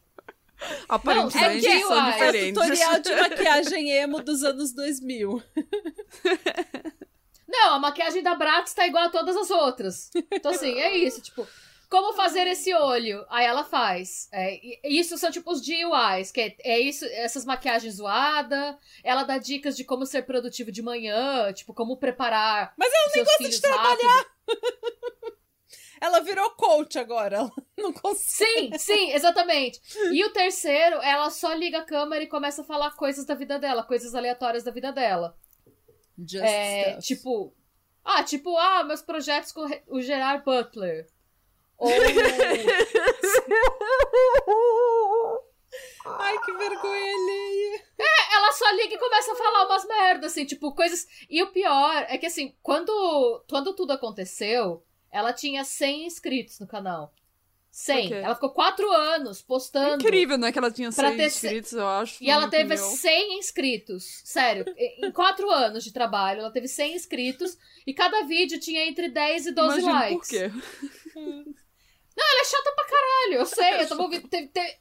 Aparentemente é que são uai, é É diferentes. tutorial de maquiagem emo dos anos 2000. Não, a maquiagem da Bratz tá igual a todas as outras. Então, assim, é isso, tipo. Como fazer esse olho? Aí ela faz. É, isso são tipo os DIYs, que é, é isso, essas maquiagens zoadas. Ela dá dicas de como ser produtivo de manhã, tipo, como preparar. Mas ela nem gosta de trabalhar. Ela virou coach agora. Ela não consegue. Sim, sim, exatamente. E o terceiro, ela só liga a câmera e começa a falar coisas da vida dela, coisas aleatórias da vida dela. Just É, stuff. tipo. Ah, tipo, ah, meus projetos com o Gerard Butler. Ou. Ai, que vergonha alheia. ela só liga e começa a falar umas merdas, assim, tipo, coisas. E o pior é que, assim, quando, quando tudo aconteceu, ela tinha 100 inscritos no canal. 100. Ok. Ela ficou 4 anos postando. Incrível, né? Que ela tinha Pra 100 ter inscritos, eu acho. E ela teve meu. 100 inscritos. Sério, em 4 anos de trabalho, ela teve 100 inscritos. E cada vídeo tinha entre 10 e 12 Imagino likes. por quê. Ela é chata pra caralho, eu sei. Eu, tava ouvindo, teve- teve-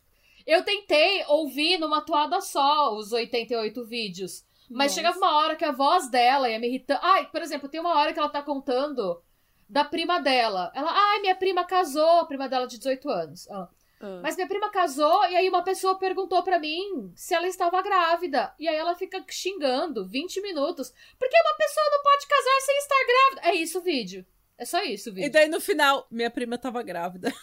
eu tentei ouvir numa toada só os 88 vídeos. Mas Nossa. chegava uma hora que a voz dela ia me irritando. Ai, por exemplo, tem uma hora que ela tá contando da prima dela. Ela, ai, minha prima casou, a prima dela de 18 anos. Ela, Ah. Mas minha prima casou e aí uma pessoa perguntou pra mim se ela estava grávida. E aí ela fica xingando 20 minutos. Porque uma pessoa não pode casar sem estar grávida. É isso o vídeo. É só isso o E vídeo. daí no final, minha prima tava grávida.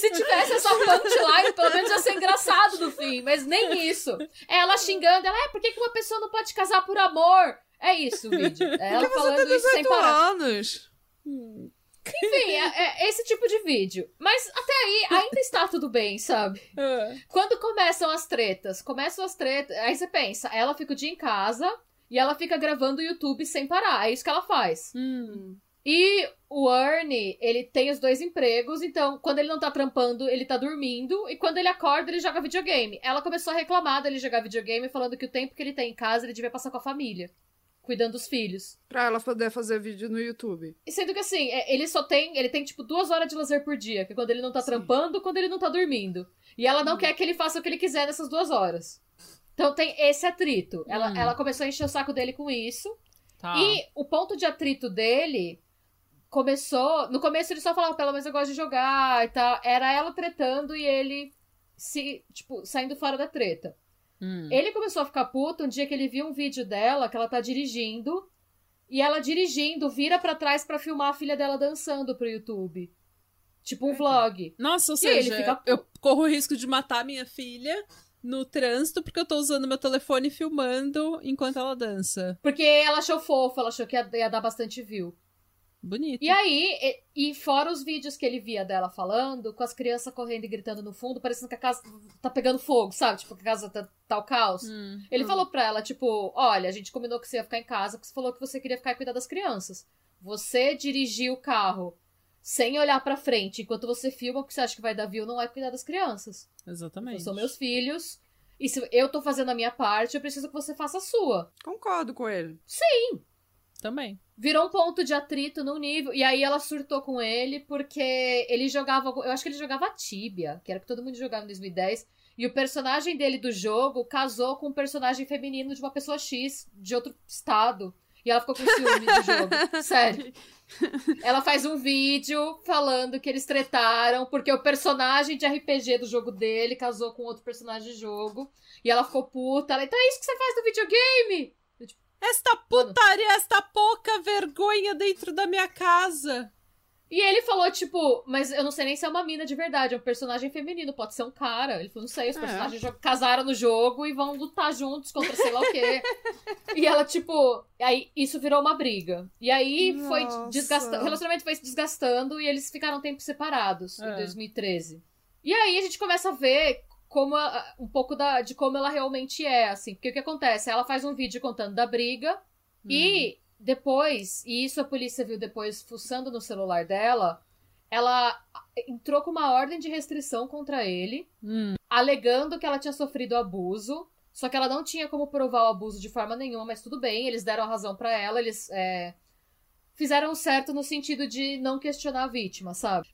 Se tivesse essa punchline, pelo menos ia ser engraçado no fim, mas nem isso. É ela xingando, ela, é, por que uma pessoa não pode casar por amor? É isso o vídeo. É ela falando isso sem 18 parar. anos. Enfim, é, é esse tipo de vídeo. Mas até aí ainda está tudo bem, sabe? Ah. Quando começam as tretas, começam as tretas, aí você pensa, ela fica o dia em casa e ela fica gravando o YouTube sem parar. É isso que ela faz. Hum. E o Ernie, ele tem os dois empregos, então quando ele não tá trampando, ele tá dormindo, e quando ele acorda, ele joga videogame. Ela começou a reclamar dele jogar videogame, falando que o tempo que ele tem em casa ele devia passar com a família. cuidando dos filhos. Pra ela poder fazer vídeo no YouTube. E sendo que assim, é, ele só tem. Ele tem, tipo, duas horas de lazer por dia, que é quando ele não tá Sim. trampando, quando ele não tá dormindo. E ela não Hum. quer que ele faça o que ele quiser nessas duas horas. Então tem esse atrito. Ela, Hum. ela começou a encher o saco dele com isso. Tá. E o ponto de atrito dele começou. No começo ele só falava, pelo menos eu gosto de jogar e tal. Era ela tretando e ele se, tipo, saindo fora da treta. Hum. Ele começou a ficar puto um dia que ele viu um vídeo dela que ela tá dirigindo. E ela dirigindo, vira pra trás pra filmar a filha dela dançando pro YouTube. Tipo um vlog. Nossa, ou E seja, fica- eu corro o risco de matar minha filha no trânsito porque eu tô usando meu telefone filmando enquanto ela dança. Porque ela achou fofo, ela achou que ia, ia dar bastante view. Bonito. E aí, e, e fora os vídeos que ele via dela falando, com as crianças correndo e gritando no fundo, parecendo que a casa tá pegando fogo, sabe? Tipo, que a casa tá, tá o caos. Hum. Ele Hum. falou pra ela, tipo, olha, a gente combinou que você ia ficar em casa, porque você falou que você queria ficar e cuidar das crianças. Você dirigir o carro sem olhar pra frente enquanto você filma, o que você acha que vai dar view não é cuidar das crianças. Exatamente. São meus filhos. E se eu tô fazendo a minha parte, eu preciso que você faça a sua. Concordo com ele. Também. Virou um ponto de atrito num nível. E aí ela surtou com ele, porque ele jogava. Eu acho que ele jogava Tibia, que era o que todo mundo jogava em 2010. E o personagem dele do jogo casou com um personagem feminino de uma pessoa X, de outro estado. E ela ficou com ciúme do jogo. Sério. Ela faz um vídeo falando que eles tretaram porque o personagem de RPG do jogo dele casou com outro personagem de jogo. E ela ficou puta. Ela, então é isso que você faz no videogame? Esta putaria, esta pouca vergonha dentro da minha casa. E ele falou, tipo, mas eu não sei nem se é uma mina de verdade, é um personagem feminino, pode ser um cara. Ele falou, não sei, os É. personagens casaram no jogo e vão lutar juntos contra sei lá o quê. e ela, tipo, aí isso virou uma briga. E aí foi Nossa. desgastando, o relacionamento foi se desgastando e eles ficaram um tempo separados em É. 2013. E aí a gente começa a ver como a- um pouco da, de como ela realmente é, assim. Porque o que acontece? Ela faz um vídeo contando da briga e depois, e isso a polícia viu depois fuçando no celular dela, ela entrou com uma ordem de restrição contra ele, Hum. alegando que ela tinha sofrido abuso. Só que ela não tinha como provar o abuso de forma nenhuma, mas tudo bem, eles deram a razão pra ela, eles é, fizeram certo no sentido de não questionar a vítima, sabe?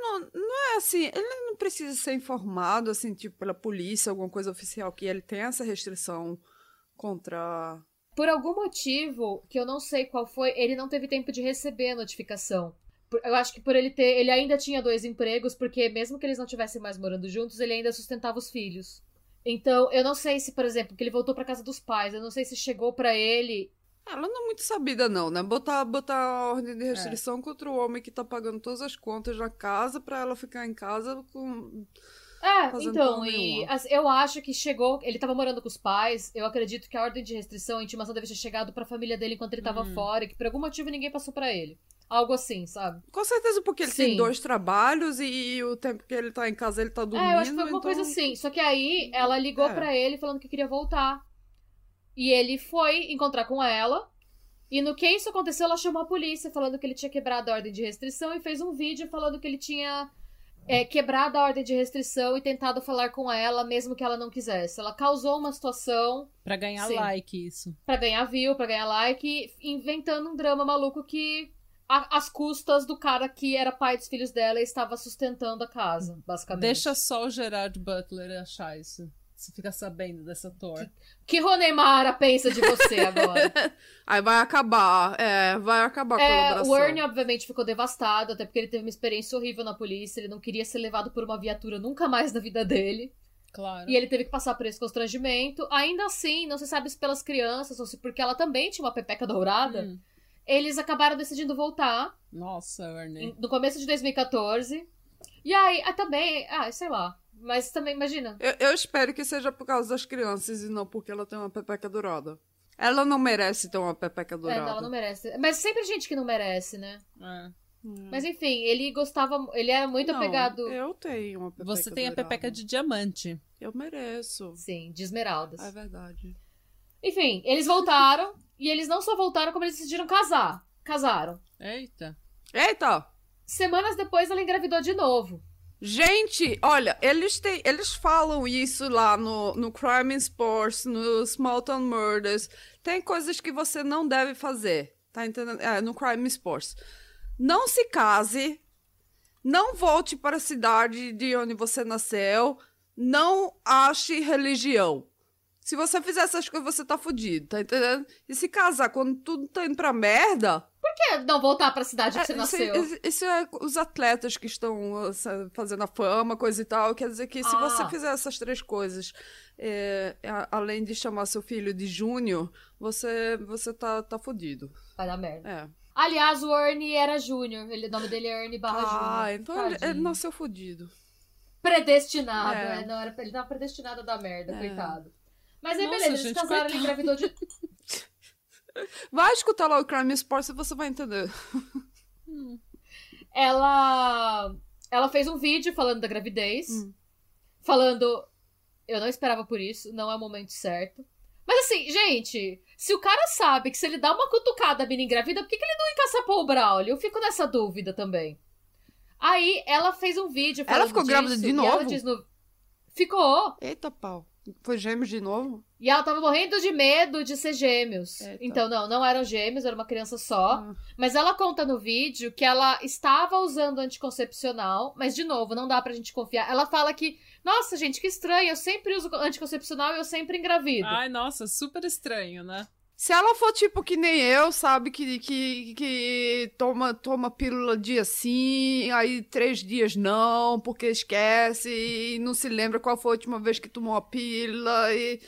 Não, não é assim, ele não precisa ser informado, assim, tipo, pela polícia, alguma coisa oficial, que ele tem essa restrição contra. Por algum motivo, que eu não sei qual foi, ele não teve tempo de receber a notificação. Eu acho que por ele ter. Ele ainda tinha dois empregos, porque mesmo que eles não estivessem mais morando juntos, ele ainda sustentava os filhos. Então, eu não sei se, por exemplo, que ele voltou pra casa dos pais, eu não sei se chegou pra ele. Ela não é muito sabida, não, né? Botar, botar a ordem de restrição contra o homem que tá pagando todas as contas na casa pra ela ficar em casa com. É, então, e as- eu acho que chegou. Ele tava morando com os pais. Eu acredito que a ordem de restrição, a intimação deve ter chegado pra família dele enquanto ele tava Hum. fora, que por algum motivo ninguém passou pra ele. Algo assim, sabe? Com certeza, porque ele Sim. tem dois trabalhos e, o tempo que ele tá em casa ele tá dormindo. É, eu acho que foi alguma então- coisa assim. Só que aí ela ligou É. pra ele falando que queria voltar. E ele foi encontrar com ela. E no que isso aconteceu, ela chamou a polícia falando que ele tinha quebrado a ordem de restrição e fez um vídeo falando que ele tinha é, quebrado a ordem de restrição e tentado falar com ela, mesmo que ela não quisesse. Ela causou uma situação Pra ganhar Sim. like, isso. pra ganhar view, pra ganhar like, inventando um drama maluco que. a- As custas do cara que era pai dos filhos dela e estava sustentando a casa, basicamente. Deixa só o Gerard Butler achar isso. Você fica sabendo dessa ator. que Ronemara pensa de você agora? Aí vai acabar, é, vai acabar a É, colaboração. o Ernie, obviamente, ficou devastado, até porque ele teve uma experiência horrível na polícia, ele não queria ser levado por uma viatura nunca mais na vida dele. Claro. E ele teve que passar por esse constrangimento. Ainda assim, não se sabe se pelas crianças ou se porque ela também tinha uma pepeca dourada, Hum. eles acabaram decidindo voltar Nossa, Ernie. no começo de 2014. E aí, ah, também, ah, sei lá. Mas também, imagina. Eu, eu espero que seja por causa das crianças e não porque ela tem uma pepeca dourada. Ela não merece ter uma pepeca É, dourada. não, ela não merece. Mas sempre gente que não merece, né? É. Mas enfim, ele gostava, ele era muito Não, apegado. Eu tenho uma pepeca Você tem a dourada. pepeca de diamante. Eu mereço. Sim, de esmeraldas. É verdade. Enfim, eles voltaram. e eles não só voltaram, como eles decidiram casar. Casaram. Eita. Eita! Semanas depois, ela engravidou de novo. Gente, olha, eles têm, eles falam isso lá no, no Crime in Sports, no Small Town Murders. tem coisas que você não deve fazer. Tá entendendo? É, no Crime Sports. Não se case. Não volte para a cidade de onde você nasceu. Não ache religião. Se você fizer essas coisas, você tá fudido, tá entendendo? E se casar quando tudo tá indo pra merda. Que não voltar pra cidade que é, você nasceu? Isso, isso, é os atletas que estão fazendo a fama, coisa e tal. Quer dizer que se ah. você fizer essas três coisas, é, além de chamar seu filho de Júnior, você, você tá, tá fudido. Vai dar merda. É. Aliás, o Ernie era Júnior. O nome dele é Ernie barra Júnior. Ah, então ele, ele, nasceu fudido. Predestinado. É. É, não, era, ele tava predestinado a dar merda, é. coitado. Mas aí, Nossa, beleza, eles gente, casaram, coitado. ele engravidou de. Vai escutar lá o Crime Sports e você vai entender. Hum. Ela. Ela fez um vídeo falando da gravidez. Hum. Falando. Eu não esperava por isso, não é o momento certo. Mas assim, gente, se o cara sabe que se ele dá uma cutucada a mina engravida, por que, que ele não encaçapou o Braulio? Eu fico nessa dúvida também. Aí ela fez um vídeo falando Ela ficou disso, grávida de novo? No... Ficou. Eita pau. Foi gêmeos de novo? E ela tava morrendo de medo de ser gêmeos. Eita. Então, não, não eram gêmeos, era uma criança só. Ah. Mas ela conta no vídeo que ela estava usando anticoncepcional, mas de novo, não dá pra gente confiar. Ela fala que, nossa, gente, que estranho, eu sempre uso anticoncepcional e eu sempre engravido. Ai, nossa, super estranho, né? Se ela for tipo que nem eu, sabe, que, que, que toma, toma pílula dia sim, aí três dias não, porque esquece e não se lembra qual foi a última vez que tomou a pílula e.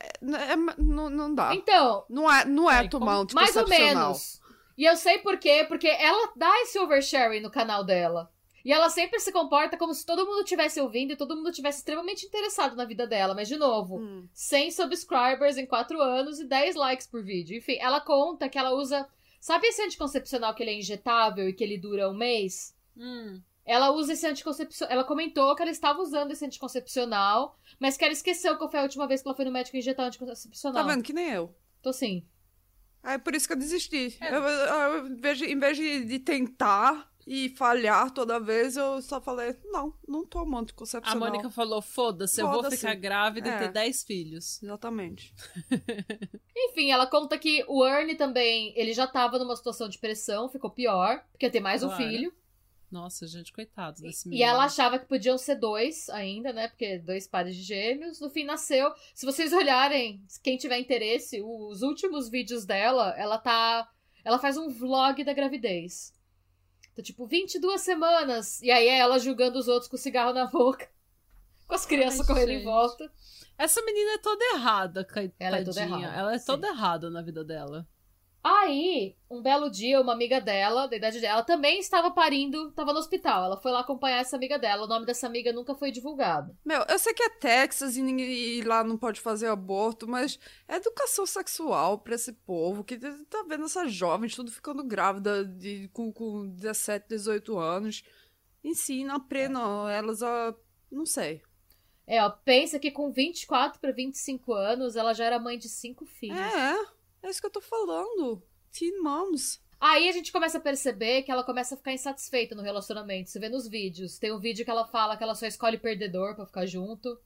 É, é, não, não dá. Então. Não é, não é tomar um Mais ou menos. E eu sei por quê, porque ela dá esse oversharing no canal dela. E ela sempre se comporta como se todo mundo tivesse ouvindo e todo mundo tivesse extremamente interessado na vida dela. Mas, de novo, hum. 100 subscribers em 4 anos e 10 likes por vídeo. Enfim, ela conta que ela usa. Sabe esse anticoncepcional que ele é injetável e que ele dura um mês? Hum. Ela usa esse anticoncepcional. Ela comentou que ela estava usando esse anticoncepcional, mas que ela esqueceu qual foi a última vez que ela foi no médico injetar um anticoncepcional. Tá vendo? Que nem eu. Tô sim. Ah, é por isso que eu desisti. É. Eu, eu, eu, em vez de tentar, e falhar toda vez, eu só falei, não, não tomo anticoncepcional. A Mônica falou, foda-se, foda eu vou ficar grávida é. e ter 10 filhos. Exatamente. Enfim, ela conta que o Ernie também, ele já tava numa situação de pressão, ficou pior, porque ia ter mais claro. um filho. Nossa, gente, coitado desse menino. E ela achava que podiam ser dois ainda, né? Porque dois pares de gêmeos. No fim, nasceu. Se vocês olharem, quem tiver interesse, os últimos vídeos dela, ela tá. Ela faz um vlog da gravidez. Tá tipo, 22 semanas. E aí é ela julgando os outros com o cigarro na boca. Com as crianças Ai, correndo gente. em volta. Essa menina é toda errada. Ela é toda errada. Ela é Sim. toda errada na vida dela. Aí, um belo dia, uma amiga dela, da idade dela, também estava parindo, estava no hospital. Ela foi lá acompanhar essa amiga dela. O nome dessa amiga nunca foi divulgado. Meu, eu sei que é Texas e, ninguém, e lá não pode fazer aborto, mas é educação sexual pra esse povo que tá vendo essas jovens tudo ficando grávida de, com, com 17, 18 anos. Ensina, aprenda é. elas a. não sei. É, ó, pensa que com 24 para 25 anos ela já era mãe de cinco filhos. É. É isso que eu tô falando. Teen moms. Aí a gente começa a perceber que ela começa a ficar insatisfeita no relacionamento. Você vê nos vídeos. Tem um vídeo que ela fala que ela só escolhe perdedor para ficar junto.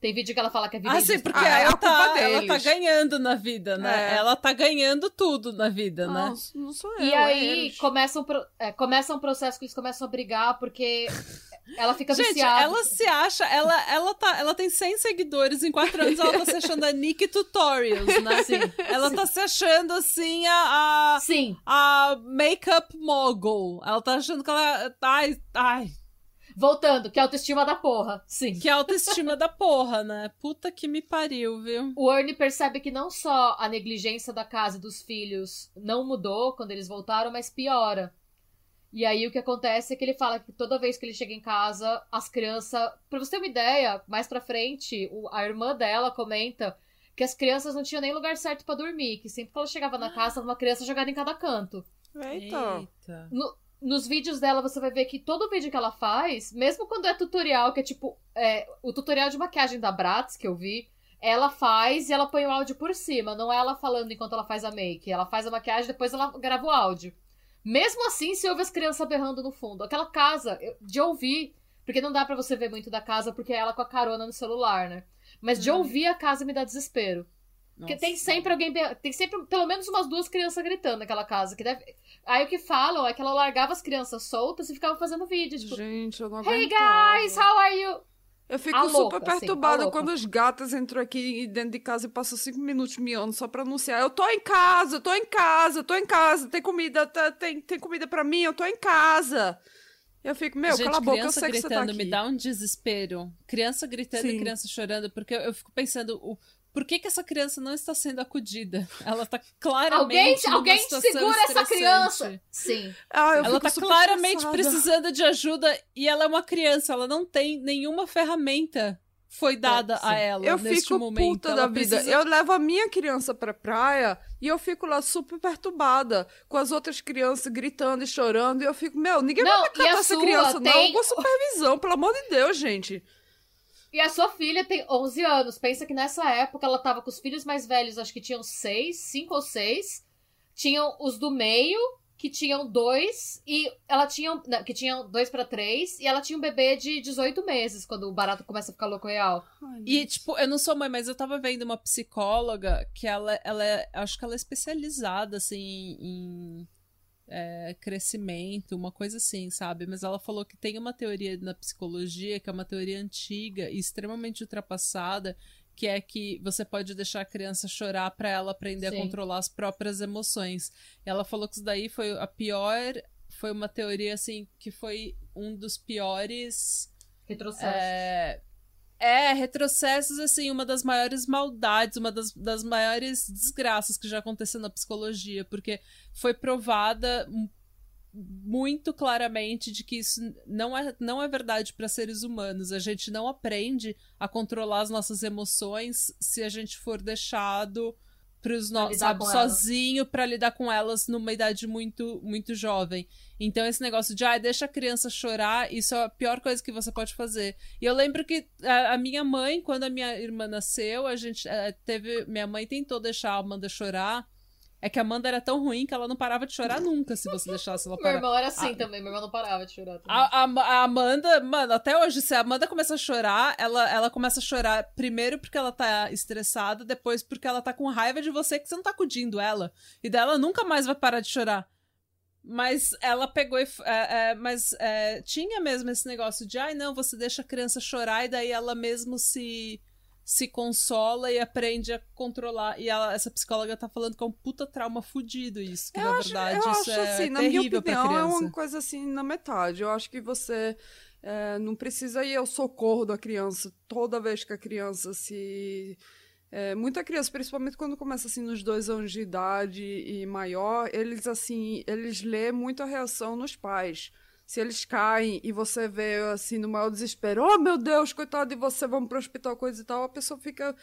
Tem vídeo que ela fala que a vida ah, sim, porque ah, ela, é tá, ela tá ganhando na vida, né? É. Ela tá ganhando tudo na vida, né? Não, não sou eu. E aí é começa, um, é, começa um processo que eles começam a brigar porque ela fica Gente, viciada. ela se acha, ela, ela, tá, ela tem 100 seguidores, em 4 anos ela tá se achando a Nick Tutorials, né? Sim. Ela sim. tá se achando, assim, a... a sim. A make-up mogul. Ela tá achando que ela... Ai, ai... Voltando, que autoestima da porra. Sim. Que autoestima da porra, né? Puta que me pariu, viu? O Ernie percebe que não só a negligência da casa e dos filhos não mudou quando eles voltaram, mas piora. E aí o que acontece é que ele fala que toda vez que ele chega em casa, as crianças. Pra você ter uma ideia, mais pra frente, a irmã dela comenta que as crianças não tinham nem lugar certo para dormir, que sempre que ela chegava na casa, uma criança jogada em cada canto. Eita. Eita. No, nos vídeos dela, você vai ver que todo vídeo que ela faz, mesmo quando é tutorial, que é tipo é, o tutorial de maquiagem da Bratz que eu vi, ela faz e ela põe o áudio por cima, não é ela falando enquanto ela faz a make. Ela faz a maquiagem, depois ela grava o áudio. Mesmo assim, se ouve as crianças berrando no fundo. Aquela casa, de ouvir, porque não dá para você ver muito da casa, porque é ela com a carona no celular, né? Mas de uhum. ouvir a casa me dá desespero. Porque tem sempre alguém. Tem sempre pelo menos umas duas crianças gritando naquela casa. Que deve... Aí o que falam é que ela largava as crianças soltas e ficava fazendo vídeo. Tipo, Gente, eu não Hey aguentava. guys, how are you? Eu fico A super louca, assim, perturbada a louca. quando os gatos entram aqui dentro de casa e passam cinco minutos miando só pra anunciar. Eu tô em casa, eu tô em casa, eu tô em casa, tem comida, tá- tem, tem comida pra mim, eu tô em casa. Eu fico, meu, Gente, cala a boca, eu sei que você tá aqui. me dá um desespero. Criança gritando Sim. e criança chorando, porque eu, eu fico pensando, o, por que, que essa criança não está sendo acudida? Ela tá claramente. Alguém, numa alguém segura essa criança! Sim. Ah, Ela tá super claramente estressada. precisando de ajuda e ela é uma criança, ela não tem nenhuma ferramenta foi dada sim. a ela Eu neste fico momento. puta Ela da vida. precisa- Eu levo a minha criança pra praia e eu fico lá super perturbada com as outras crianças gritando e chorando. E eu fico, meu, ninguém Não, vai catar a essa sua criança, não. tem- Com supervisão, pelo amor de Deus, gente. E a sua filha tem 11 anos. Pensa que nessa época ela tava com os filhos mais velhos, acho que tinham seis, cinco ou seis. Tinham os do meio, que tinham dois, e ela tinha. não, que tinham dois pra três, e ela tinha um bebê de 18 meses, quando o barato começa a ficar louco real. E, tipo, eu não sou mãe, mas eu tava vendo uma psicóloga que ela, ela é, acho que ela é especializada, assim, em é, crescimento, uma coisa assim, sabe? Mas ela falou que tem uma teoria na psicologia, que é uma teoria antiga e extremamente ultrapassada, que é que você pode deixar a criança chorar pra ela aprender Sim. a controlar as próprias emoções. E ela falou que isso daí foi a pior, foi uma teoria, assim, que foi um dos piores Retrocesso. é, é, retrocessos, assim, uma das maiores maldades, uma das, das maiores desgraças que já aconteceu na psicologia, porque foi provada muito claramente de que isso não é, não é verdade para seres humanos. A gente não aprende a controlar as nossas emoções se a gente for deixado pros Pra no, lidar sabe, com elas. sozinho para lidar com elas numa idade muito muito jovem. Então esse negócio de ah, deixa a criança chorar, isso é a pior coisa que você pode fazer. E eu lembro que a, a minha mãe, quando a minha irmã nasceu, a gente eh, teve, minha mãe tentou deixar a Amanda chorar. É que a Amanda era tão ruim que ela não parava de chorar nunca se você deixasse ela Meu parar. irmão era assim Ah. também, meu irmão não parava de chorar. também. A, a- a Amanda, mano, até hoje, se a Amanda começa a chorar, ela, ela começa a chorar primeiro porque ela tá estressada, depois porque ela tá com raiva de você que você não tá acudindo ela. E daí ela nunca mais vai parar de chorar. Mas ela pegou e. é, é, mas é, tinha mesmo esse negócio de, ai, não, você deixa a criança chorar e daí ela mesmo se se consola e aprende a controlar. E ela, essa psicóloga tá falando que é um puta trauma fudido isso. Que Eu na acho, verdade eu isso acho é assim, na minha opinião, é uma coisa assim na metade. Eu acho que você é, não precisa ir ao socorro da criança toda vez que a criança se. é, muita criança, principalmente quando começa assim nos dois anos de idade e maior, eles assim, eles lê muito a reação nos pais. Se eles caem e você vê assim no maior desespero, oh meu Deus, coitado de você, vamos pro hospital, coisa e tal, a pessoa fica.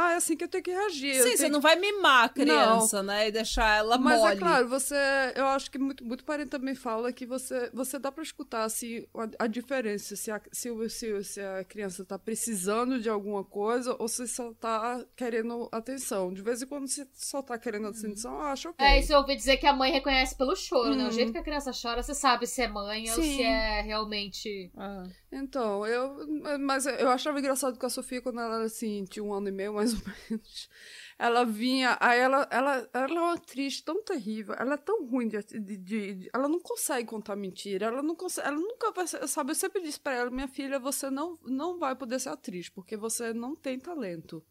Ah, é assim que eu tenho que reagir. Sim, você que não vai mimar a criança, né? E deixar ela mas mole. é claro, você. Eu acho que muito, muito parente também fala que você, você dá pra escutar assim, a, a diferença, se a, se, se, se a criança tá precisando de alguma coisa ou se só tá querendo atenção. De vez em quando, se só tá querendo atenção, eu acho ok. É, isso eu ouvi dizer que a mãe reconhece pelo choro, né? O Hum. jeito que a criança chora, você sabe se é mãe ou Sim. se é realmente. Ah. Então, eu. Mas eu achava engraçado que a Sofia, quando ela assim, tinha um ano e meio, mais ou menos. Ela vinha, aí ela, ela, ela é uma atriz tão terrível, ela é tão ruim de, de, de- Ela não consegue contar mentira, ela não consegue. Ela nunca vai. Sabe, eu sempre disse pra ela, minha filha, você não, não vai poder ser atriz, porque você não tem talento.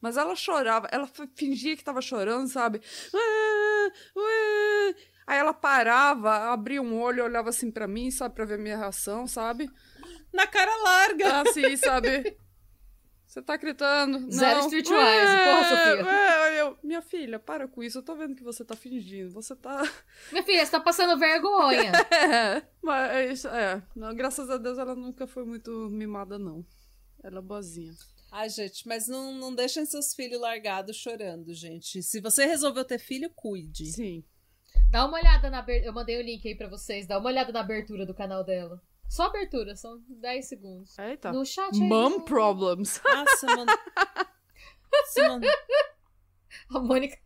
Mas ela chorava, ela fingia que tava chorando, sabe? Ah. Aí ela parava, abria um olho, olhava assim pra mim, sabe, pra ver minha reação, sabe? Na cara larga. Assim, sabe? Você tá gritando. Zero não. Streetwise. Porra, Sofia. Ué, eu, minha filha, para com isso. Eu tô vendo que você tá fingindo. Você tá. Minha filha, você tá passando vergonha. É, mas é. Não, graças a Deus ela nunca foi muito mimada, não. Ela é boazinha. Ai, gente, mas não, não deixem seus filhos largados chorando, gente. Se você resolveu ter filho, cuide. Sim. Dá uma olhada na abertura. Eu mandei o link aí pra vocês. Dá uma olhada na abertura do canal dela. Só abertura, são 10 segundos. Eita. No chat aí. Mom problems. Ah, você mandou. Você mandou. A Mônica.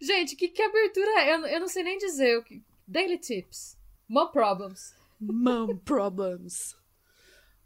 Gente, que, que abertura é? Eu, eu não sei nem dizer. o que- Daily Tips. Mom Problems. Mom problems.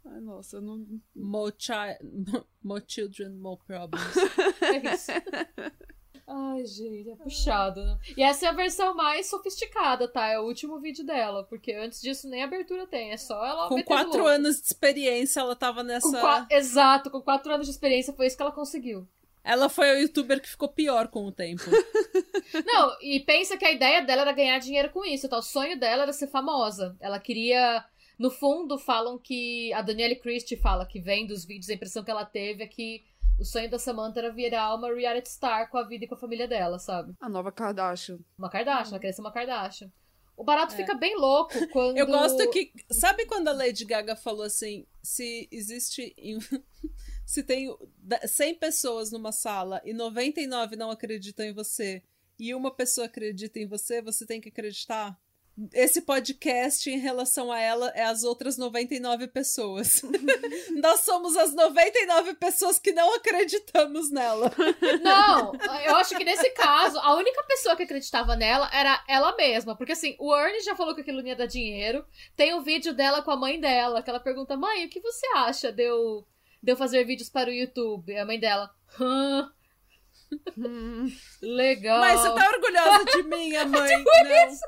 Ai, nossa, eu não. More, chi more children, more problems. É isso. Ai, gente, é puxado, né? E essa é a versão mais sofisticada, tá? É o último vídeo dela, porque antes disso nem abertura tem, é só ela. Com quatro louco. anos de experiência, ela tava nessa. Com Exato, com quatro anos de experiência foi isso que ela conseguiu. Ela foi a youtuber que ficou pior com o tempo. Não, e pensa que a ideia dela era ganhar dinheiro com isso, tá? O sonho dela era ser famosa. Ela queria. No fundo, falam que. A Danielle Christie fala que vem dos vídeos, a impressão que ela teve é que o sonho da Samantha era virar uma reality star com a vida e com a família dela, sabe? A nova Kardashian. Uma Kardashian, ela queria ser uma Kardashian. O barato é. fica bem louco quando. Eu gosto que. Sabe quando a Lady Gaga falou assim: se existe. se tem 100 pessoas numa sala e 99 não acreditam em você e uma pessoa acredita em você, você tem que acreditar? Esse podcast em relação a ela é as outras 99 pessoas. Nós somos as 99 pessoas que não acreditamos nela. Não, eu acho que nesse caso, a única pessoa que acreditava nela era ela mesma. Porque assim, o Ernie já falou que aquilo não ia dar dinheiro. Tem o um vídeo dela com a mãe dela, que ela pergunta: mãe, o que você acha de eu, de eu fazer vídeos para o YouTube? E a mãe dela, hã? Hum, legal. Mas você tá orgulhosa de mim, a mãe? tipo não. Isso.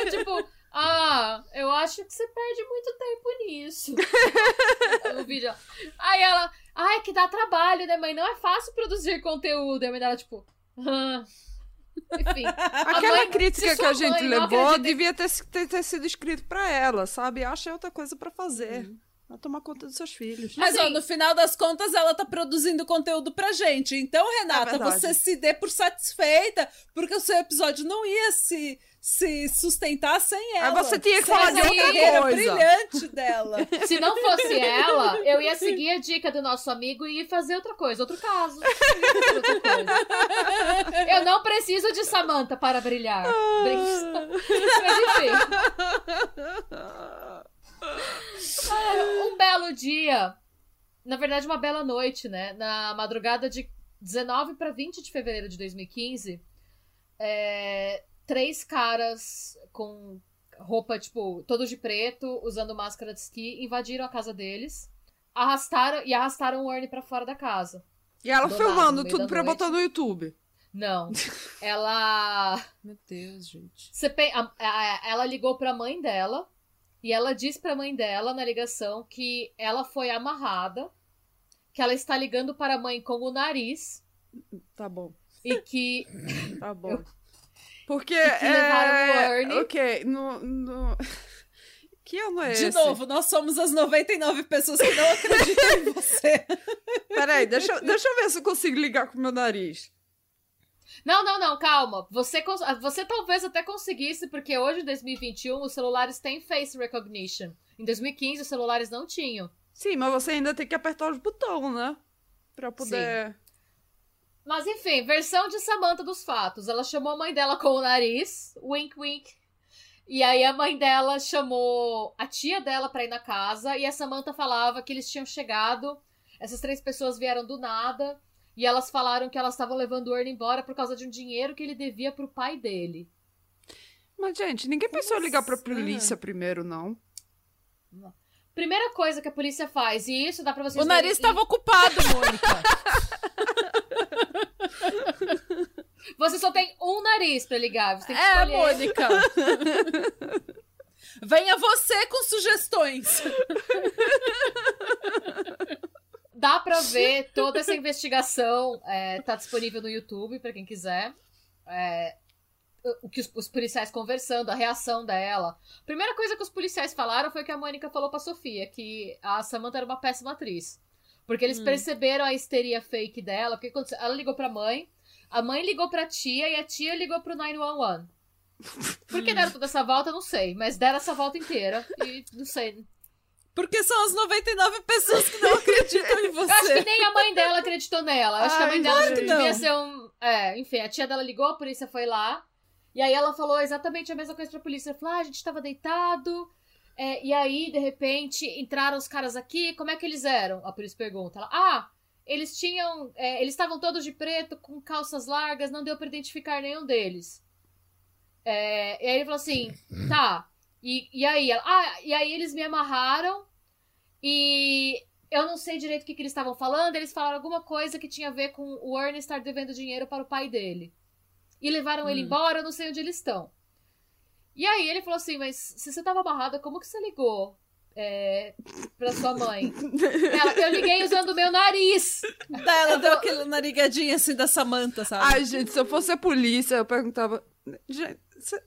É, tipo, ah, eu acho que você perde muito tempo nisso. no vídeo. Aí ela, ai, que dá trabalho, né, mãe? Não é fácil produzir conteúdo. E a mãe dela, tipo, ah. Enfim. Aquela mãe, crítica que a gente levou devia ter, ter, ter, sido escrito pra ela, sabe? Acha outra coisa para fazer. Uhum a tomar conta dos seus filhos. Mas, assim, ó, no final das contas, ela tá produzindo conteúdo pra gente. Então, Renata, é você se dê por satisfeita, porque o seu episódio não ia se, se sustentar sem ela. Aí você tinha que falar de outra coisa. brilhante dela. Se não fosse ela, eu ia seguir a dica do nosso amigo e ir fazer outra coisa, outro caso. Outra coisa. Eu não preciso de Samantha para brilhar. Ah. Mas enfim. um belo dia, na verdade, uma bela noite, né? Na madrugada de 19 para 20 de fevereiro de 2015, é, três caras com roupa, tipo, todos de preto, usando máscara de esqui, invadiram a casa deles, arrastaram e arrastaram o Ernie para fora da casa. E ela filmando tudo pra noite. botar no YouTube. Não. Ela. Meu Deus, gente. Você pe... a, a, ela ligou pra mãe dela e ela diz pra mãe dela na ligação que ela foi amarrada, que ela está ligando para a mãe com o nariz. Tá bom. E que. Tá bom. Porque. E que levaram é... o. Ok, no. no... Que ano é De esse? novo, nós somos as 99 pessoas que não acreditam em você. Peraí, deixa, deixa eu ver se eu consigo ligar com o meu nariz. Não, não, não, calma. Você, você talvez até conseguisse, porque hoje, em 2021, os celulares têm face recognition. Em 2015, os celulares não tinham. Sim, mas você ainda tem que apertar os botões, né? Pra poder. Sim. Mas enfim, versão de Samantha dos fatos. Ela chamou a mãe dela com o nariz, wink wink. E aí a mãe dela chamou a tia dela pra ir na casa e a Samantha falava que eles tinham chegado, essas três pessoas vieram do nada e elas falaram que elas estavam levando o Ernie embora por causa de um dinheiro que ele devia pro pai dele. Mas, gente, ninguém pensou em ligar pra polícia primeiro, não. Primeira coisa que a polícia faz, e isso dá pra vocês O nariz estava ocupado, Mônica. você só tem um nariz pra ligar. Você tem que é. Mônica. Venha você com sugestões. Dá pra ver toda essa investigação. É, tá disponível no YouTube para quem quiser. É, o que os, os, policiais conversando, a reação dela. A primeira coisa que os policiais falaram foi que a Mônica falou pra Sofia que a Samantha era uma péssima atriz. Porque eles hum. perceberam a histeria fake dela. Porque ela ligou pra mãe, a mãe ligou pra tia e a tia ligou pro 911. Por que deram toda essa volta, não sei. Mas deram essa volta inteira. E não sei. Porque são as 99 pessoas que não acreditam em você. Eu acho que nem a mãe dela acreditou nela. Eu acho Ai, que a mãe dela devia ser um. É, enfim, a tia dela ligou, a polícia foi lá. E aí ela falou exatamente a mesma coisa pra polícia. Ela falou: ah, a gente tava deitado. É, e aí, de repente, entraram os caras aqui. Como é que eles eram? A polícia pergunta. Ela, ah, eles tinham. É, eles estavam todos de preto, com calças largas, não deu para identificar nenhum deles. É, e aí ele falou assim: tá. E, e aí? Ela, ah, e aí eles me amarraram E eu não sei direito o que, que eles estavam falando, eles falaram alguma coisa que tinha a ver com o Ernie estar devendo dinheiro para o pai dele. E levaram hum. ele embora, eu não sei onde eles estão. E aí ele falou assim, mas se você tava amarrada, como que você ligou é, pra sua mãe? Ela, eu liguei usando o meu nariz. Daí ela deu aquela narigadinha assim da Samanta, sabe? Ai, gente, se eu fosse a polícia, eu perguntava. Gente,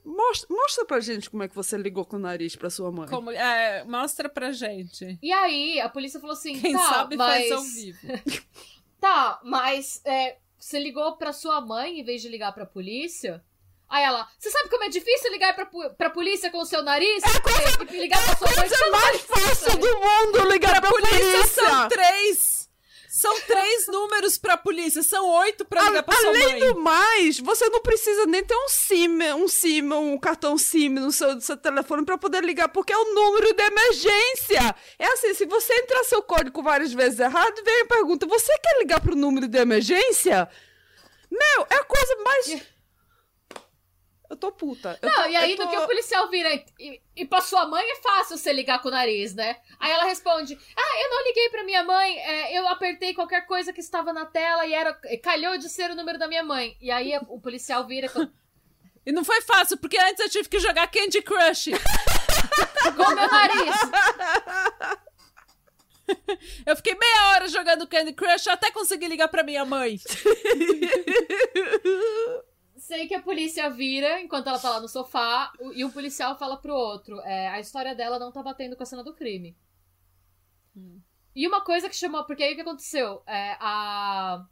mostra, mostra pra gente como é que você ligou com o nariz pra sua mãe. Como, é, mostra pra gente. E aí, a polícia falou assim: Quem tá, sabe mas... faz ao vivo. tá, mas é, você ligou pra sua mãe em vez de ligar pra polícia? Aí ela, você sabe como é difícil ligar pra, pra polícia com o seu nariz? É a coisa, ligar pra sua mãe, coisa mais fácil do mundo ligar pra, pra polícia. polícia. São três. São três números pra polícia, são oito pra ligar pra sua mãe. Além do mais, você não precisa nem ter um SIM, um SIM, um cartão SIM no seu, seu telefone pra poder ligar, porque é o número de emergência. É assim, se você entrar seu código várias vezes errado, vem e pergunta, você quer ligar pro número de emergência? Meu, é a coisa mais... Eu tô puta. Eu não, tô, e aí tô... do que o policial vira e, e pra sua mãe é fácil você ligar com o nariz, né? Aí ela responde: Ah, eu não liguei pra minha mãe, é, eu apertei qualquer coisa que estava na tela e era calhou de ser o número da minha mãe. E aí o policial vira. Com... E não foi fácil, porque antes eu tive que jogar Candy Crush. com meu nariz. Eu fiquei meia hora jogando Candy Crush até conseguir ligar pra minha mãe. Sei que a polícia vira enquanto ela tá lá no sofá e um policial fala pro outro: é, a história dela não tá batendo com a cena do crime. Hum. E uma coisa que chamou. Porque aí o que aconteceu? É, a,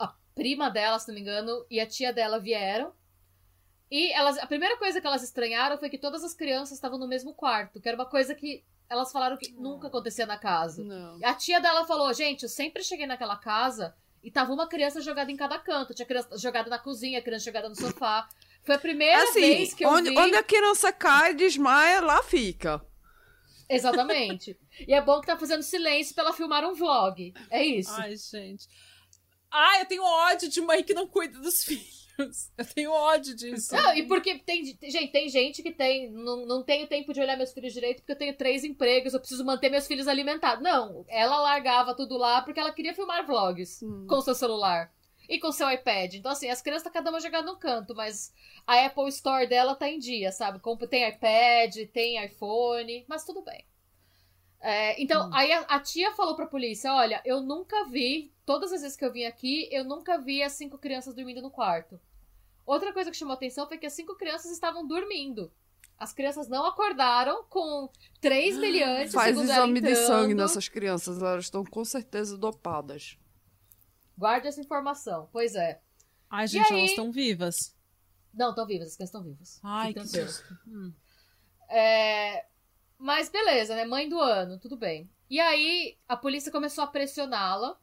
a prima dela, se não me engano, e a tia dela vieram. E elas, a primeira coisa que elas estranharam foi que todas as crianças estavam no mesmo quarto, que era uma coisa que elas falaram que nunca acontecia na casa. Não. A tia dela falou: gente, eu sempre cheguei naquela casa e tava uma criança jogada em cada canto. Tinha criança jogada na cozinha, criança jogada no sofá. Foi a primeira assim, vez que eu onde, vi... onde a criança cai, desmaia, lá fica. Exatamente. e é bom que tá fazendo silêncio pra ela filmar um vlog. É isso. Ai, gente. Ai, eu tenho ódio de mãe que não cuida dos filhos. Eu tenho ódio disso. Não, e porque tem, gente, tem gente que tem. Não, não tenho tempo de olhar meus filhos direito porque eu tenho três empregos, eu preciso manter meus filhos alimentados. Não, ela largava tudo lá porque ela queria filmar vlogs hum. com seu celular e com seu iPad. Então, assim, as crianças tá cada uma jogando no canto, mas a Apple Store dela tá em dia, sabe? Tem iPad, tem iPhone, mas tudo bem. É, então, hum. aí a, a, tia falou pra polícia: olha, eu nunca vi, todas as vezes que eu vim aqui, eu nunca vi as cinco crianças dormindo no quarto. Outra coisa que chamou atenção foi que as cinco crianças estavam dormindo. As crianças não acordaram com três miliantes. Faz exame de sangue nessas crianças, elas estão com certeza dopadas. Guarde essa informação, pois é. Ai, gente, aí... elas estão vivas. Não, estão vivas, as crianças estão vivas. Ai, que susto. Hum. É... Mas beleza, né? Mãe do ano, tudo bem. E aí a polícia começou a pressioná-la.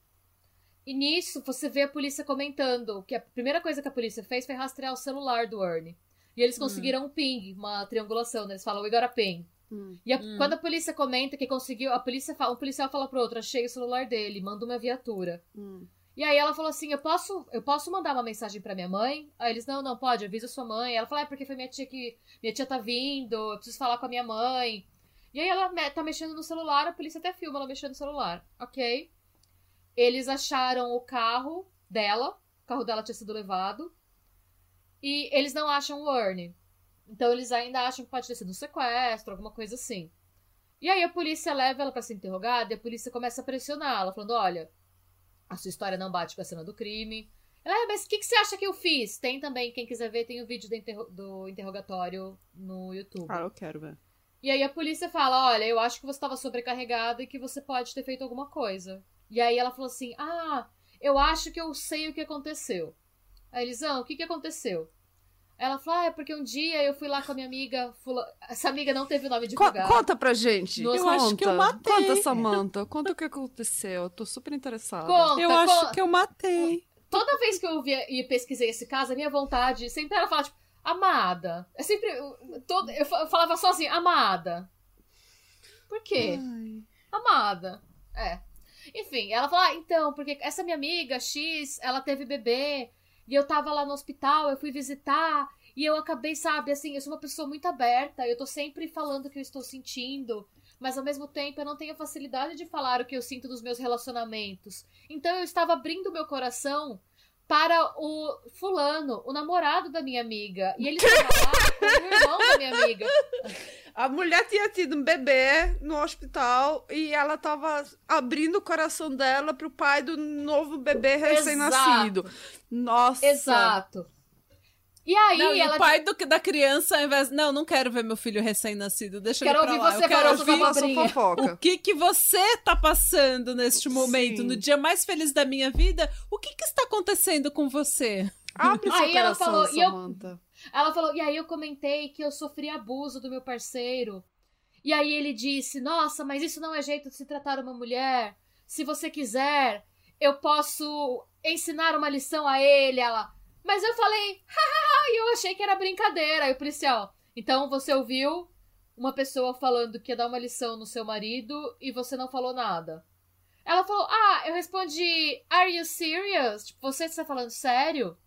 E nisso você vê a polícia comentando que a primeira coisa que a polícia fez foi rastrear o celular do Ernie. E eles hum. conseguiram hum. um ping, uma triangulação, né? Eles falam, we got a ping. Hum. E a, hum. quando a polícia comenta que conseguiu, a polícia fala, um policial fala pro outro, achei o celular dele, manda uma viatura. Hum. E aí ela falou assim: eu posso, eu posso mandar uma mensagem para minha mãe? Aí eles, não, não, pode, avisa sua mãe. Ela falou, é porque foi minha tia que. Minha tia tá vindo, eu preciso falar com a minha mãe. E aí ela tá mexendo no celular, a polícia até filma ela mexendo no celular. Ok. Eles acharam o carro dela, o carro dela tinha sido levado. E eles não acham o Ernie. Então eles ainda acham que pode ter sido um sequestro, alguma coisa assim. E aí a polícia leva ela para ser interrogada e a polícia começa a pressioná-la, falando: olha, a sua história não bate com a cena do crime. Ela, ah, mas o que, que, você acha que eu fiz? Tem também, quem quiser ver, tem o vídeo do, interro do interrogatório no YouTube. Ah, eu quero ver. E aí a polícia fala: olha, eu acho que você estava sobrecarregada e que você pode ter feito alguma coisa. E aí ela falou assim: ah, eu acho que eu sei o que aconteceu. Aí eles, ah, o que, que aconteceu? Ela falou, ah, é porque um dia eu fui lá com a minha amiga. Fula... Essa amiga não teve o nome de Co Conta pra gente. eu conta. acho que eu matei. Conta, Samantha. Conta o que aconteceu. Eu tô super interessada. Conta, eu acho que eu matei. Toda vez que eu via e pesquisei esse caso, a minha vontade sempre era falar, tipo, amada. É sempre. Todo, eu falava só assim, amada. Por quê? Ai. Amada. É. Enfim, ela falou, ah, então, porque essa minha amiga X, ela teve bebê. E eu tava lá no hospital, eu fui visitar. E eu acabei, sabe, assim, eu sou uma pessoa muito aberta. Eu tô sempre falando o que eu estou sentindo. mas ao mesmo tempo eu não tenho facilidade de falar o que eu sinto dos meus relacionamentos. Então eu estava abrindo meu coração para o fulano, o namorado da minha amiga. E ele estava lá com o irmão da minha amiga. A mulher tinha tido um bebê no hospital e ela estava abrindo o coração dela para o pai do novo bebê recém-nascido. Nossa! Exato. E aí, não, ela... e o pai do, da criança, ao invés. Não, não quero ver meu filho recém-nascido. Deixa quero ele pra ouvir lá. você Eu quero ouvir sua fofoca. o que que você tá passando neste momento, Sim. no dia mais feliz da minha vida. O que que está acontecendo com você? Abre seu Aí ela falou, e eu-. Ela falou, e aí eu comentei que eu sofri abuso do meu parceiro. E aí ele disse, nossa, mas isso não é jeito de se tratar uma mulher. Se você quiser, eu posso ensinar uma lição a ele. Ela, mas eu falei, hahaha, e eu achei que era brincadeira. Aí o policial, então você ouviu uma pessoa falando que ia dar uma lição no seu marido e você não falou nada. Ela falou, ah, eu respondi, are you serious? Tipo, você está falando sério?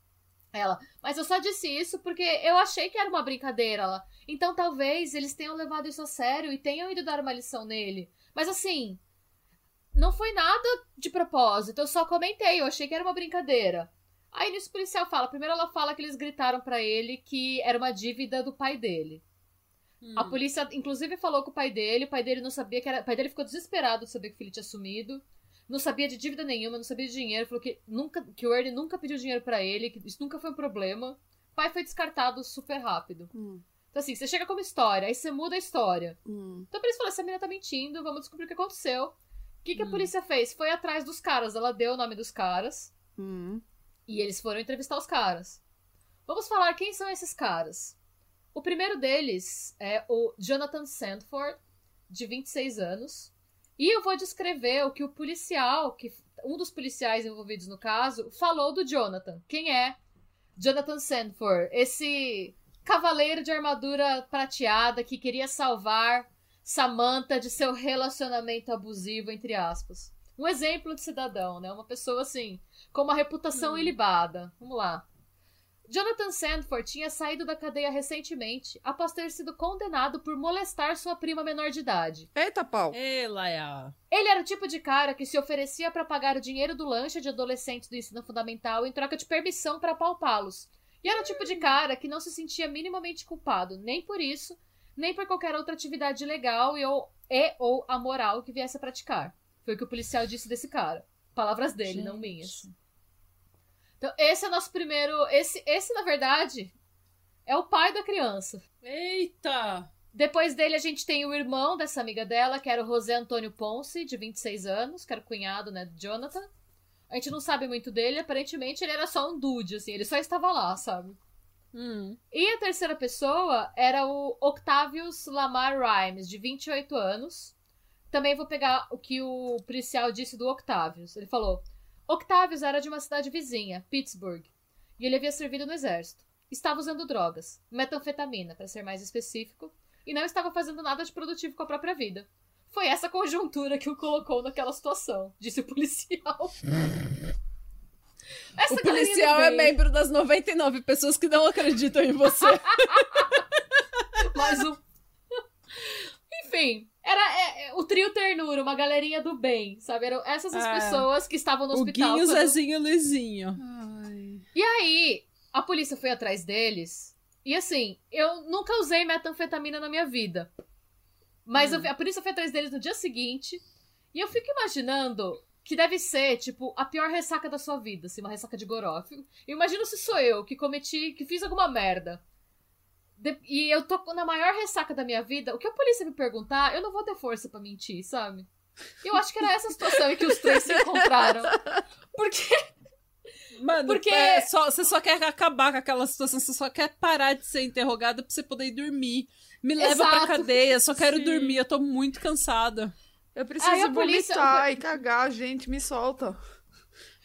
Ela, mas eu só disse isso porque eu achei que era uma brincadeira. Ela, então talvez eles tenham levado isso a sério e tenham ido dar uma lição nele. Mas assim, não foi nada de propósito, eu só comentei, eu achei que era uma brincadeira. Aí nisso o policial fala, primeiro ela fala que eles gritaram pra ele que era uma dívida do pai dele. Hum. A polícia, inclusive, falou com o pai dele. O pai dele não sabia que era. O pai dele ficou desesperado de saber que o filho tinha sumido. Não sabia de dívida nenhuma, não sabia de dinheiro. Falou que, nunca, que o Ernie nunca pediu dinheiro pra ele, que isso nunca foi um problema. O pai foi descartado super rápido. Hum, Então, assim, você chega como história, aí você muda a história. hum. Então, por isso, fala: essa menina tá mentindo, vamos descobrir o que aconteceu. O que, que a Hum. polícia fez? Foi atrás dos caras. Ela deu o nome dos caras. Hum. E eles foram entrevistar os caras. Vamos falar quem são esses caras. O primeiro deles é o Jonathan Sandford, de 26 anos. E eu vou descrever o que o policial, que um dos policiais envolvidos no caso, falou do Jonathan. Quem é Jonathan Sandford? Esse cavaleiro de armadura prateada que queria salvar Samantha de seu relacionamento abusivo, entre aspas. Um exemplo de cidadão, né? Uma pessoa assim, com uma reputação ilibada. Vamos lá. Jonathan Sandford tinha saído da cadeia recentemente após ter sido condenado por molestar sua prima menor de idade. Eita, pau. Ei, Laia. Ele era o tipo de cara que se oferecia para pagar o dinheiro do lanche de adolescentes do ensino fundamental em troca de permissão para apalpá-los. E era o tipo de cara que não se sentia minimamente culpado, nem por isso, nem por qualquer outra atividade legal e ou, e ou amoral que viesse a praticar. Foi o que o policial disse desse cara. Palavras dele, não Gente. minhas. Então, esse é o nosso primeiro. Esse, esse, na verdade, é o pai da criança. Eita! Depois dele, a gente tem o irmão dessa amiga dela, que era o José Antônio Ponce, de 26 anos, que era o cunhado, né, do Jonathan. A gente não sabe muito dele, aparentemente ele era só um dude, assim, ele só estava lá, sabe? Hum. E a terceira pessoa era o Octavius Lamar Rhymes, de 28 anos. Também vou pegar o que o policial disse do Octavius. Ele falou: Octavius era de uma cidade vizinha, Pittsburgh, e ele havia servido no exército. Estava usando drogas, metanfetamina, para ser mais específico, e não estava fazendo nada de produtivo com a própria vida. Foi essa conjuntura que o colocou naquela situação, disse o policial. Essa O policial é membro das 99 pessoas que não acreditam em você. Mais um. Enfim, era é, é, o trio ternura, uma galerinha do bem, sabe? Eram essas as É. pessoas que estavam no o hospital. Guinho, quando- Zezinho e Luizinho. Ai. E aí, a polícia foi atrás deles. E assim, eu nunca usei metanfetamina na minha vida. Mas eu vi- a polícia foi atrás deles no dia seguinte. E eu fico imaginando que deve ser, tipo, a pior ressaca da sua vida, assim, uma ressaca de goró. Eu Eu imagino se sou eu que cometi, que fiz alguma merda. De- e eu tô na maior ressaca da minha vida. O que a polícia me perguntar, eu não vou ter força pra mentir, sabe? Eu acho que era essa situação em que os três se encontraram. Porque Mano, Porque- é só, você só quer acabar com aquela situação, você só quer parar de ser interrogada pra você poder ir dormir. Me leva pra Exato. cadeia, só quero Sim. dormir, eu tô muito cansada. Eu preciso Aí a polícia- vomitar e cagar, gente, me solta.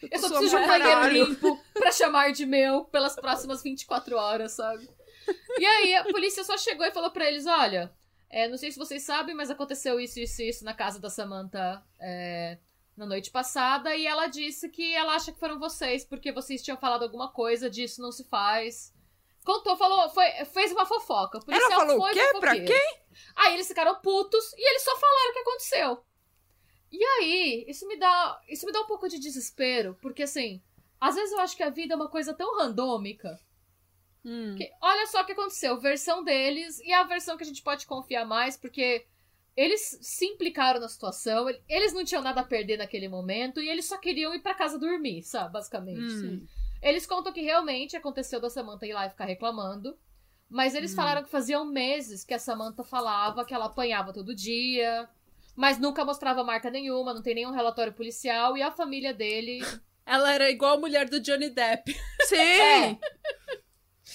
Eu tô só preciso de um pra banheiro limpo pra chamar de meu pelas próximas 24 horas, sabe? E aí a polícia só chegou e falou pra eles: olha, é, não sei se vocês sabem, mas aconteceu isso, isso e isso na casa da Samantha é, na noite passada. E ela disse que ela acha que foram vocês, porque vocês tinham falado alguma coisa disso, não se faz. Contou, falou, foi, fez uma fofoca. O Ela falou foi o quê? Pra quem? Aí eles ficaram putos e eles só falaram o que aconteceu. E aí, isso me dá, isso me dá um pouco de desespero, porque assim, às vezes eu acho que a vida é uma coisa tão randômica. Hum. que- olha só o que aconteceu, versão deles e a versão que a gente pode confiar mais, porque eles se implicaram na situação, ele- eles não tinham nada a perder naquele momento e eles só queriam ir pra casa dormir, sabe, basicamente. Hum. Eles contam que realmente aconteceu da Samantha ir lá e ficar reclamando. Mas eles Hum. falaram que faziam meses que a Samantha falava que ela apanhava todo dia. Mas nunca mostrava marca nenhuma, não tem nenhum relatório policial. E a família dele. Ela era igual a mulher do Johnny Depp. Sim! É.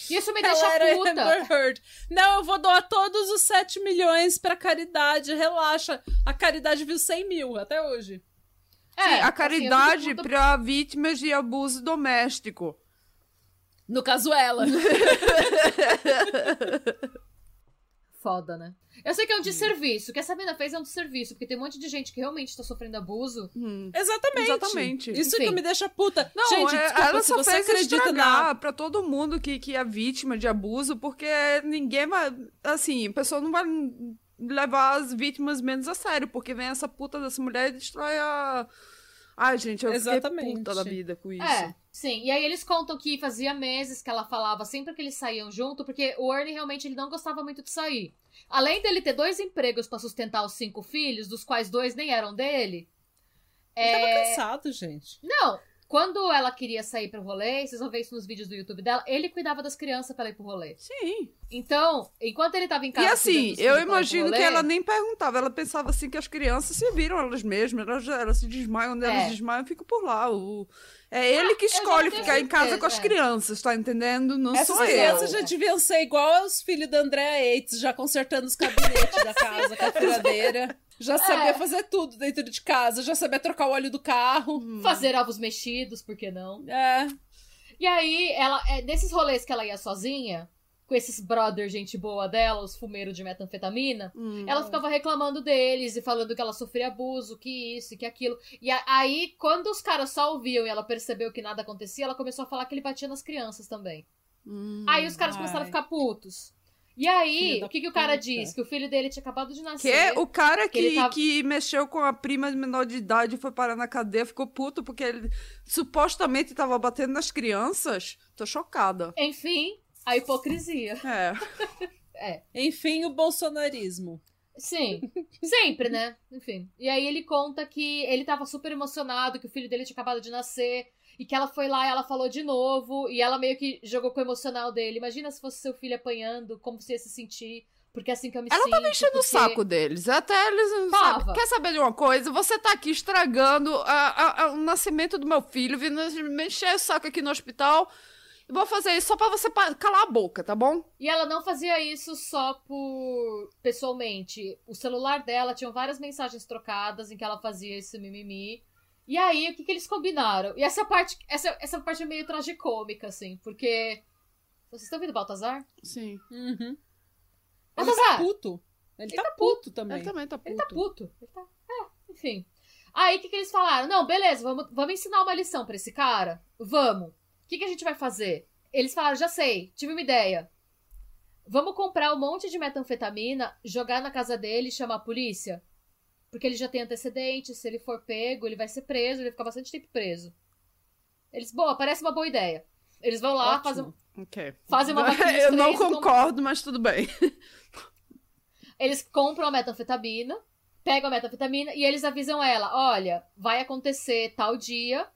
Isso me deixa Ela era puta. Amber Heard. Não, eu vou doar todos os 7 milhões pra caridade. Relaxa. A caridade viu 100 mil até hoje. É, Sim, assim, a eu caridade puta- para vítimas de abuso doméstico. No caso, ela. Foda, né? Eu sei que é um desserviço. O que essa menina fez é um desserviço, porque tem um monte de gente que realmente tá sofrendo abuso. Hum. Exatamente. Exatamente. Isso Enfim. que me deixa puta. Não, Gente, é- desculpa, ela se só você fez acredita na... pra todo mundo que, que é vítima de abuso, porque ninguém vai. Assim, a pessoa não vai levar as vítimas menos a sério, porque vem essa puta dessa mulher e destrói a. Ai, gente, eu fiquei Exatamente. puta da vida com isso. É, sim. E aí eles contam que fazia meses que ela falava sempre que eles saíam junto, porque o Ernie realmente ele não gostava muito de sair. Além dele ter dois empregos pra sustentar os cinco filhos, dos quais dois nem eram dele. Ele tava É... cansado, gente. Não, quando ela queria sair pro rolê, vocês vão ver isso nos vídeos do YouTube dela, ele cuidava das crianças pra ela ir pro rolê. Sim. Então, enquanto ele tava em casa. E assim, eu imagino que rolê, ela nem perguntava, ela pensava assim que as crianças se viram elas mesmas, elas, elas se desmaiam, quando É. elas desmaiam, ficam por lá. O... É ele que escolhe ficar em casa com as é. crianças, tá entendendo? Não Essas sou crianças eu. já deviam ser igual aos filhos da Andrea Yates, já consertando os gabinetes da casa com a furadeira. Já sabia É. fazer tudo dentro de casa, já sabia trocar o óleo do carro. Fazer ovos mexidos, por que não? É. E aí, ela, é, nesses rolês que ela ia sozinha, com esses brother gente boa dela, os fumeiros de metanfetamina, Hum. ela ficava reclamando deles e falando que ela sofria abuso, que isso e que aquilo. E a- aí, quando os caras só ouviam e ela percebeu que nada acontecia, ela começou a falar que ele batia nas crianças também. Hum. Aí os caras Ai. começaram a ficar putos. E aí, o que, que o cara diz? Que o filho dele tinha acabado de Que nascer. é o cara que, que tava- que mexeu com a prima menor de idade e foi parar na cadeia, ficou puto porque ele supostamente tava batendo nas crianças. Tô chocada. Enfim, a hipocrisia. É. Enfim, o bolsonarismo. Sim, sempre, né? Enfim. E aí ele conta que ele tava super emocionado, que o filho dele tinha acabado de nascer, e que ela foi lá e ela falou de novo, e ela meio que jogou com o emocional dele. Imagina se fosse seu filho apanhando, como você ia se sentir, porque é assim que eu me Ela sinto. tava enchendo o porque- saco deles. Até eles. não Tava. Sabe, quer saber de uma coisa? Você tá aqui estragando a- a- a- o nascimento do meu filho, vindo me encher o saco aqui no hospital. Vou fazer isso só pra você calar a boca, tá bom? E ela não fazia isso só por pessoalmente. O celular dela tinha várias mensagens trocadas em que ela fazia esse mimimi. E aí, o que, que eles combinaram? E essa parte, essa, essa parte é meio tragicômica, assim, porque. Vocês estão ouvindo o Baltazar? Sim. Uhum. Ele Baltazar! tá puto. Ele, tá, puto também. Ele também tá puto. Ele tá puto. Ele tá. É, enfim. Aí o que, que eles falaram? Não, beleza, vamos, vamos ensinar uma lição pra esse cara? Vamos. O que, que a gente vai fazer? Eles falaram, já sei, tive uma ideia. Vamos comprar um monte de metanfetamina, jogar na casa dele e chamar a polícia? Porque ele já tem antecedentes, se ele for pego, ele vai ser preso, ele vai ficar bastante tempo preso. Eles, boa, parece uma boa ideia. Eles vão lá, Ótimo. fazem, Ok. fazem uma Eu não três e compram- concordo, mas tudo bem. Eles compram a metanfetamina, pegam a metanfetamina e eles avisam ela: olha, vai acontecer tal dia,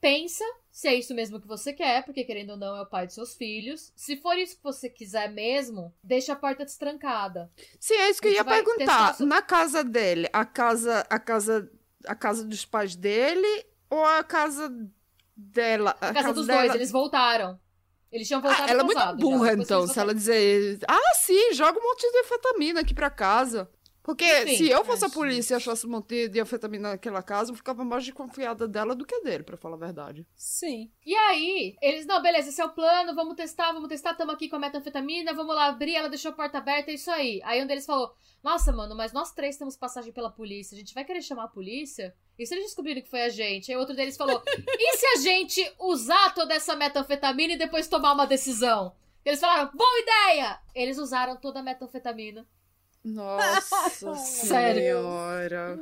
pensa se é isso mesmo que você quer, porque querendo ou não é o pai de seus filhos. Se for isso que você quiser mesmo, deixa a porta destrancada. Sim, é isso que eu A ia perguntar. Na casa dele, a casa, a casa, a casa dos pais dele ou a casa dela? A casa dos dela... dois, eles voltaram. Eles tinham voltado Ah, ela é muito já, burra, que então, se ela dizer, ah, sim, joga um monte de anfetamina aqui pra casa. Porque Enfim, se eu fosse a polícia e achasse um monte de anfetamina naquela casa, eu ficava mais desconfiada dela do que dele, pra falar a verdade. Sim. E aí, eles, não, beleza, esse é o plano, vamos testar, vamos testar, tamo aqui com a metanfetamina, vamos lá abrir, ela deixou a porta aberta, é isso aí. Aí um deles falou, nossa, mano, mas nós três temos passagem pela polícia, a gente vai querer chamar a polícia? E se eles descobrirem que foi a gente? Aí outro deles falou, e se a gente usar toda essa metanfetamina e depois tomar uma decisão? Eles falaram, boa ideia! Eles usaram toda a metanfetamina. Nossa senhora.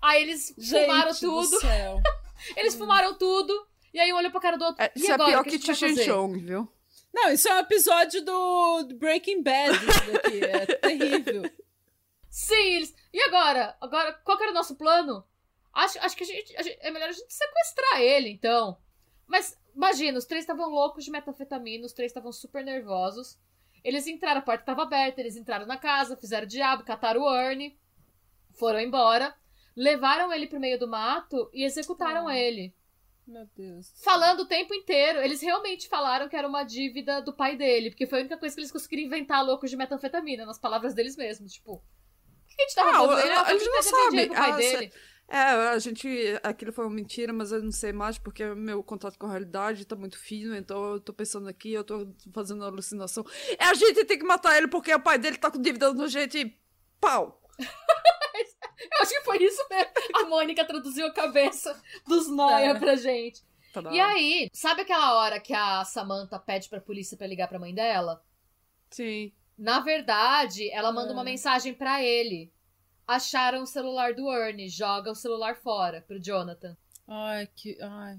Aí eles Gente fumaram do tudo. céu. Eles fumaram tudo. E aí um olhou pra cara do outro. É, e isso é agora, pior o que, que? Chong, viu? Não, isso é um episódio do do Breaking Bad, isso daqui. É terrível. Sim, eles... E agora? Agora, qual que era o nosso plano? Acho, acho que a gente, a gente- é melhor a gente sequestrar ele, então. Mas, imagina, os três estavam loucos de metanfetamina, os três estavam super nervosos. Eles entraram, a porta estava aberta, eles entraram na casa, fizeram o diabo, cataram o Ernie, foram embora, levaram ele pro meio do mato e executaram Ah. ele. Meu Deus. Falando o tempo inteiro. Eles realmente falaram que era uma dívida do pai dele, porque foi a única coisa que eles conseguiram inventar loucos de metanfetamina, nas palavras deles mesmos. Tipo, que a gente tava Ah, fazendo? Ele, não ah, eu dinheiro pro pai Ah, dele. É, a gente. Aquilo foi uma mentira, mas eu não sei mais porque meu contato com a realidade tá muito fino, então eu tô pensando aqui, eu tô fazendo alucinação. É, a gente tem que matar ele porque o pai dele tá com dívida no gente e pau. Eu acho que foi isso mesmo. A Mônica traduziu a cabeça dos Noia É. pra gente. Tadá. E aí, sabe aquela hora que a Samantha pede pra polícia pra ligar pra mãe dela? Sim. Na verdade, ela manda uma mensagem pra ele. Acharam o celular do Ernie, joga o celular fora pro Jonathan. Ai, que. Ai.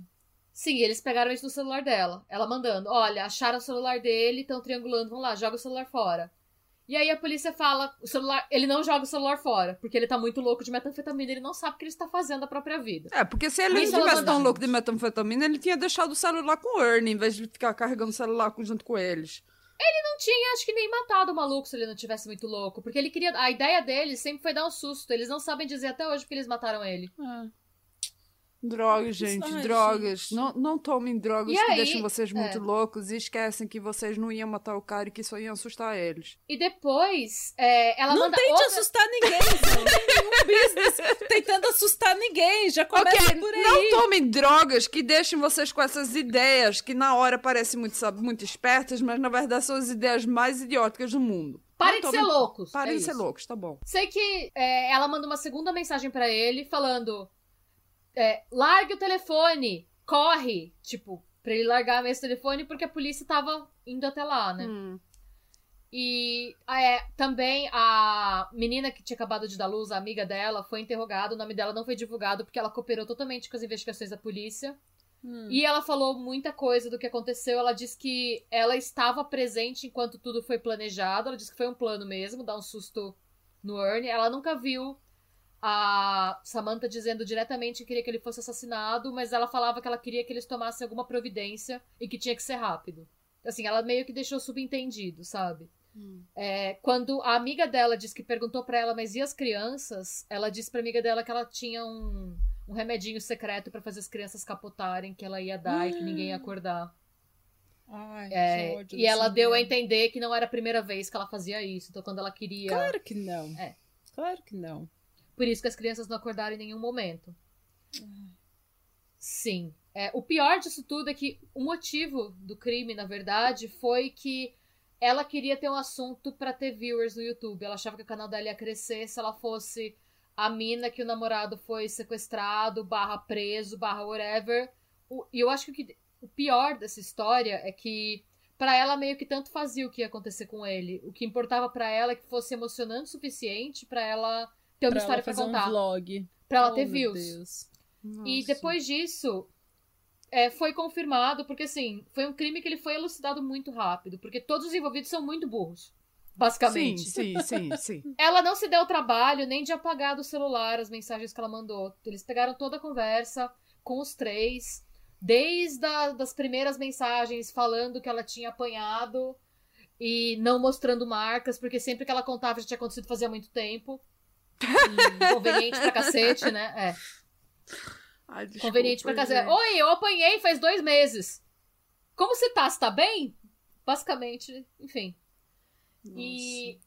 Sim, eles pegaram isso no celular dela. Ela mandando: Olha, acharam o celular dele, estão triangulando, vamos lá, joga o celular fora. E aí a polícia fala: o celular. Ele não joga o celular fora, porque ele tá muito louco de metanfetamina, ele não sabe o que ele está fazendo da própria vida. É, porque se ele Isso não ela tivesse tão louco de metanfetamina, ele tinha deixado o celular com o Ernie, em vez de ficar carregando o celular junto com eles. Não tinha, acho que nem matado o maluco se ele não tivesse muito louco, porque ele queria. A ideia dele sempre foi dar um susto. Eles não sabem dizer até hoje porque eles mataram ele. Drogas, gente, Ai, drogas. gente. Não, não tomem drogas E que aí, deixam vocês muito é. loucos e esquecem que vocês não iam matar o cara e que só iam assustar eles. E depois, é, ela Não manda tente outra... assustar ninguém, não tem nenhum business tentando assustar ninguém. Já começa Ok, por aí. não tomem drogas que deixem vocês com essas ideias que na hora parecem muito, sabe, muito espertas, mas na verdade são as ideias mais idióticas do mundo. Parem Não de ser loucos. Parem é de ser loucos, tá bom. Sei que é, ela manda uma segunda mensagem pra ele falando: é, largue o telefone, corre. Tipo, pra ele largar mesmo o telefone porque a polícia tava indo até lá, né? Hum. E é, também a menina que tinha acabado de dar luz, a amiga dela, foi interrogada. O nome dela não foi divulgado porque ela cooperou totalmente com as investigações da polícia. Hum. E ela falou muita coisa do que aconteceu. Ela disse que ela estava presente enquanto tudo foi planejado. Ela disse que foi um plano mesmo, dar um susto no Ernie. Ela nunca viu a Samantha dizendo diretamente que queria que ele fosse assassinado, mas ela falava que ela queria que eles tomassem alguma providência e que tinha que ser rápido. Assim, ela meio que deixou subentendido, sabe? É, quando a amiga dela disse que perguntou pra ela, mas e as crianças? Ela disse pra amiga dela que ela tinha um, um remedinho secreto pra fazer as crianças capotarem, que ela ia dar e que ninguém ia acordar. Ai, É, e ela deu a entender que não era a primeira vez que ela fazia isso. Então, quando ela queria. Claro que não. É. Claro que não. Por isso que as crianças não acordaram em nenhum momento. Sim. É, o pior disso tudo é que o motivo do crime, na verdade, foi que ela queria ter um assunto pra ter viewers no YouTube. Ela achava que o canal dela ia crescer se ela fosse a mina que o namorado foi sequestrado, barra preso, barra whatever. O- e eu acho que o, que o pior dessa história é que pra ela meio que tanto fazia o que ia acontecer com ele. O que importava pra ela é que fosse emocionante o suficiente pra ela ter uma Pra história fazer contar. um vlog. Pra ela Oh, ter views. E depois disso, é, foi confirmado, porque assim, foi um crime que ele foi elucidado muito rápido, porque todos os envolvidos são muito burros. Sim, Basicamente. sim, sim, sim. Ela não se deu o trabalho nem de apagar do celular as mensagens que ela mandou. Eles pegaram toda a conversa com os três, desde a, das primeiras mensagens falando que ela tinha apanhado e não mostrando marcas, porque sempre que ela contava já tinha acontecido fazia muito tempo. Inconveniente pra cacete, né? É. Ai, desculpa, Conveniente pra casa. gente. Oi, eu apanhei faz dois meses. Como você tá? Você tá bem? Basicamente, enfim. E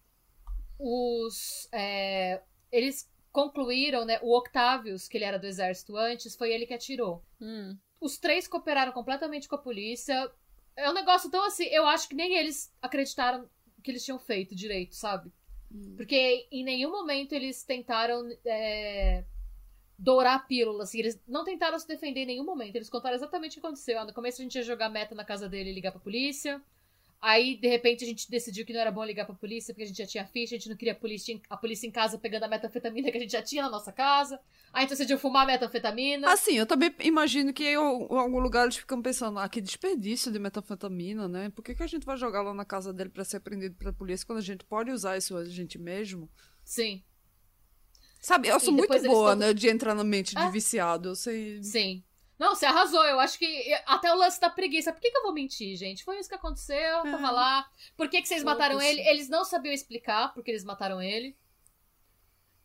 os. é, eles concluíram, né? O Octavius, que ele era do exército antes, foi ele que atirou. Hum. Os três cooperaram completamente com a polícia. É um negócio tão assim, eu acho que nem eles acreditaram que eles tinham feito direito, sabe? Porque em nenhum momento eles tentaram é, dourar a pílula, assim, eles não tentaram se defender em nenhum momento. Eles contaram exatamente o que aconteceu. Ah, No começo a gente ia jogar meta na casa dele e ligar pra polícia. Aí, de repente, a gente decidiu que não era bom ligar pra polícia, porque a gente já tinha ficha, a gente não queria a polícia, a polícia em casa pegando a metanfetamina que a gente já tinha na nossa casa. Aí a gente decidiu fumar metanfetamina. Assim, eu também imagino que em algum lugar eles ficam pensando, ah, que desperdício de metanfetamina, né? Por que, que a gente vai jogar lá na casa dele pra ser apreendido pela polícia quando a gente pode usar isso a gente mesmo? Sim. Sabe, eu sou muito boa, né, de entrar na mente de é? viciado, eu sei... Sim. Não, você arrasou. Eu acho que até o lance da preguiça. Por que, que eu vou mentir, gente? Foi isso que aconteceu, é. tava lá. Por que, que vocês mataram ele? Eles não sabiam explicar porque eles mataram ele.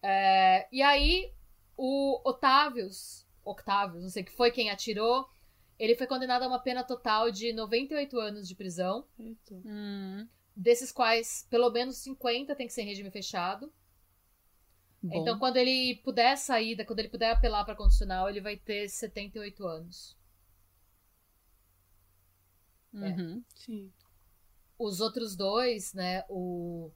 É, e aí, o Otávios, Octávios, não sei que foi quem atirou, ele foi condenado a uma pena total de 98 anos de prisão. Hum. Desses quais, pelo menos 50 tem que ser em regime fechado. Bom. Então, quando ele puder sair, quando ele puder apelar para condicional, ele vai ter 78 anos. É. Uhum. É. Sim. Os outros dois, né, o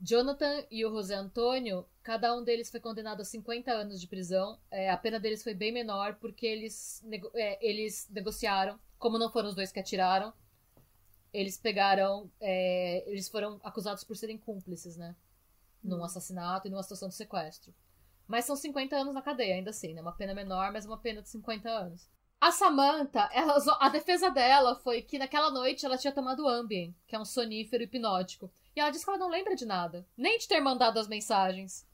Jonathan e o José Antônio, cada um deles foi condenado a 50 anos de prisão. É, a pena deles foi bem menor porque eles, nego é, eles negociaram, como não foram os dois que atiraram, eles pegaram. É, eles foram acusados por serem cúmplices, né? Num assassinato e numa situação de sequestro. Mas são 50 anos na cadeia, ainda assim, né? Uma pena menor, mas uma pena de 50 anos. A Samantha, ela, a defesa dela foi que naquela noite ela tinha tomado Ambien, que é um sonífero hipnótico. E ela disse que ela não lembra de nada, nem de ter mandado as mensagens.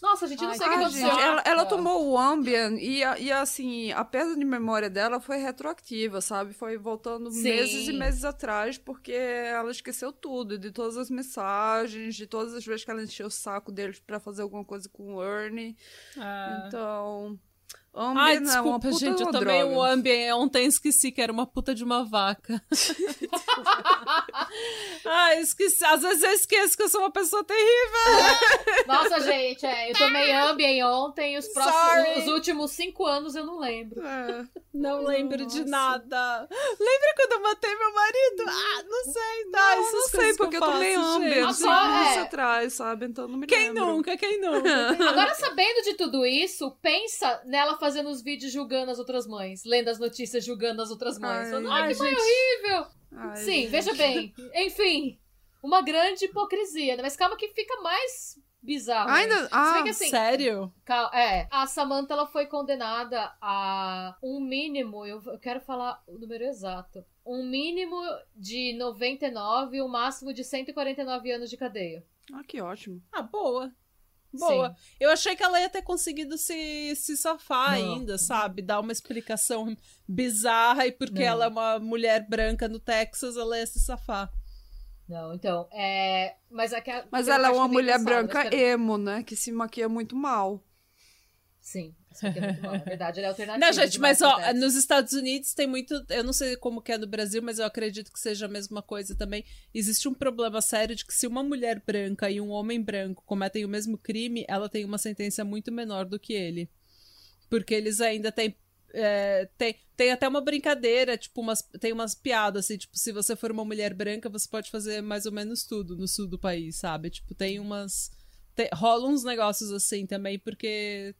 Nossa, gente, não Ai, sei o que aconteceu. Gente, ela, ela tomou o Ambien e, e, assim, a perda de memória dela foi retroativa, sabe? Foi voltando Sim. meses e meses atrás, porque ela esqueceu tudo, de todas as mensagens, de todas as vezes que ela encheu o saco deles para fazer alguma coisa com o Ernie. Ah. Então... Ambien Ai, desculpa, gente, eu tomei o Ambien ontem esqueci que era uma puta de uma vaca. Ai, esqueci. Às vezes eu esqueço que eu sou uma pessoa terrível. Nossa, gente, é, eu tomei Ambien ontem os próximos, os últimos cinco anos eu não lembro. É. Não lembro Nossa. de nada. Lembra quando eu matei meu marido? Ah, não sei, tá? Não, não sei, porque eu, eu tomei Ambien cinco anos é. atrás, sabe? Então não me quem lembro. Nunca, quem nunca? Agora, sabendo de tudo isso, pensa nela fazendo fazendo os vídeos julgando as outras mães, lendo as notícias julgando as outras mães. Ai, falando, Ai que mãe horrível! Ai, Sim, gente. veja bem. Enfim, uma grande hipocrisia, né? Mas calma que fica mais bizarro. Ainda? Ah, assim, sério? É, a Samantha ela foi condenada a um mínimo, eu, eu quero falar o número exato, um mínimo de 99 e um máximo de 149 anos de cadeia. Ah, que ótimo. Ah, boa. Boa. Sim. Eu achei que ela ia ter conseguido se, se safar não. ainda, sabe? Dar uma explicação bizarra e porque não. ela é uma mulher branca no Texas, ela ia se safar. Não, então, é. Mas, a, Mas ela é uma mulher branca emo, né? Que se maquia muito mal. Sim. É Na verdade, ele é alternativa. Não, gente, mas ó, nos Estados Unidos tem muito. Eu não sei como que é no Brasil, mas eu acredito que seja a mesma coisa também. Existe um problema sério de que se uma mulher branca e um homem branco cometem o mesmo crime, ela tem uma sentença muito menor do que ele. Porque eles ainda têm é, tem, tem até uma brincadeira, tipo, umas, tem umas piadas, assim, tipo, se você for uma mulher branca, você pode fazer mais ou menos tudo no sul do país, sabe? Tipo, tem umas. Tem, rola uns negócios assim também, porque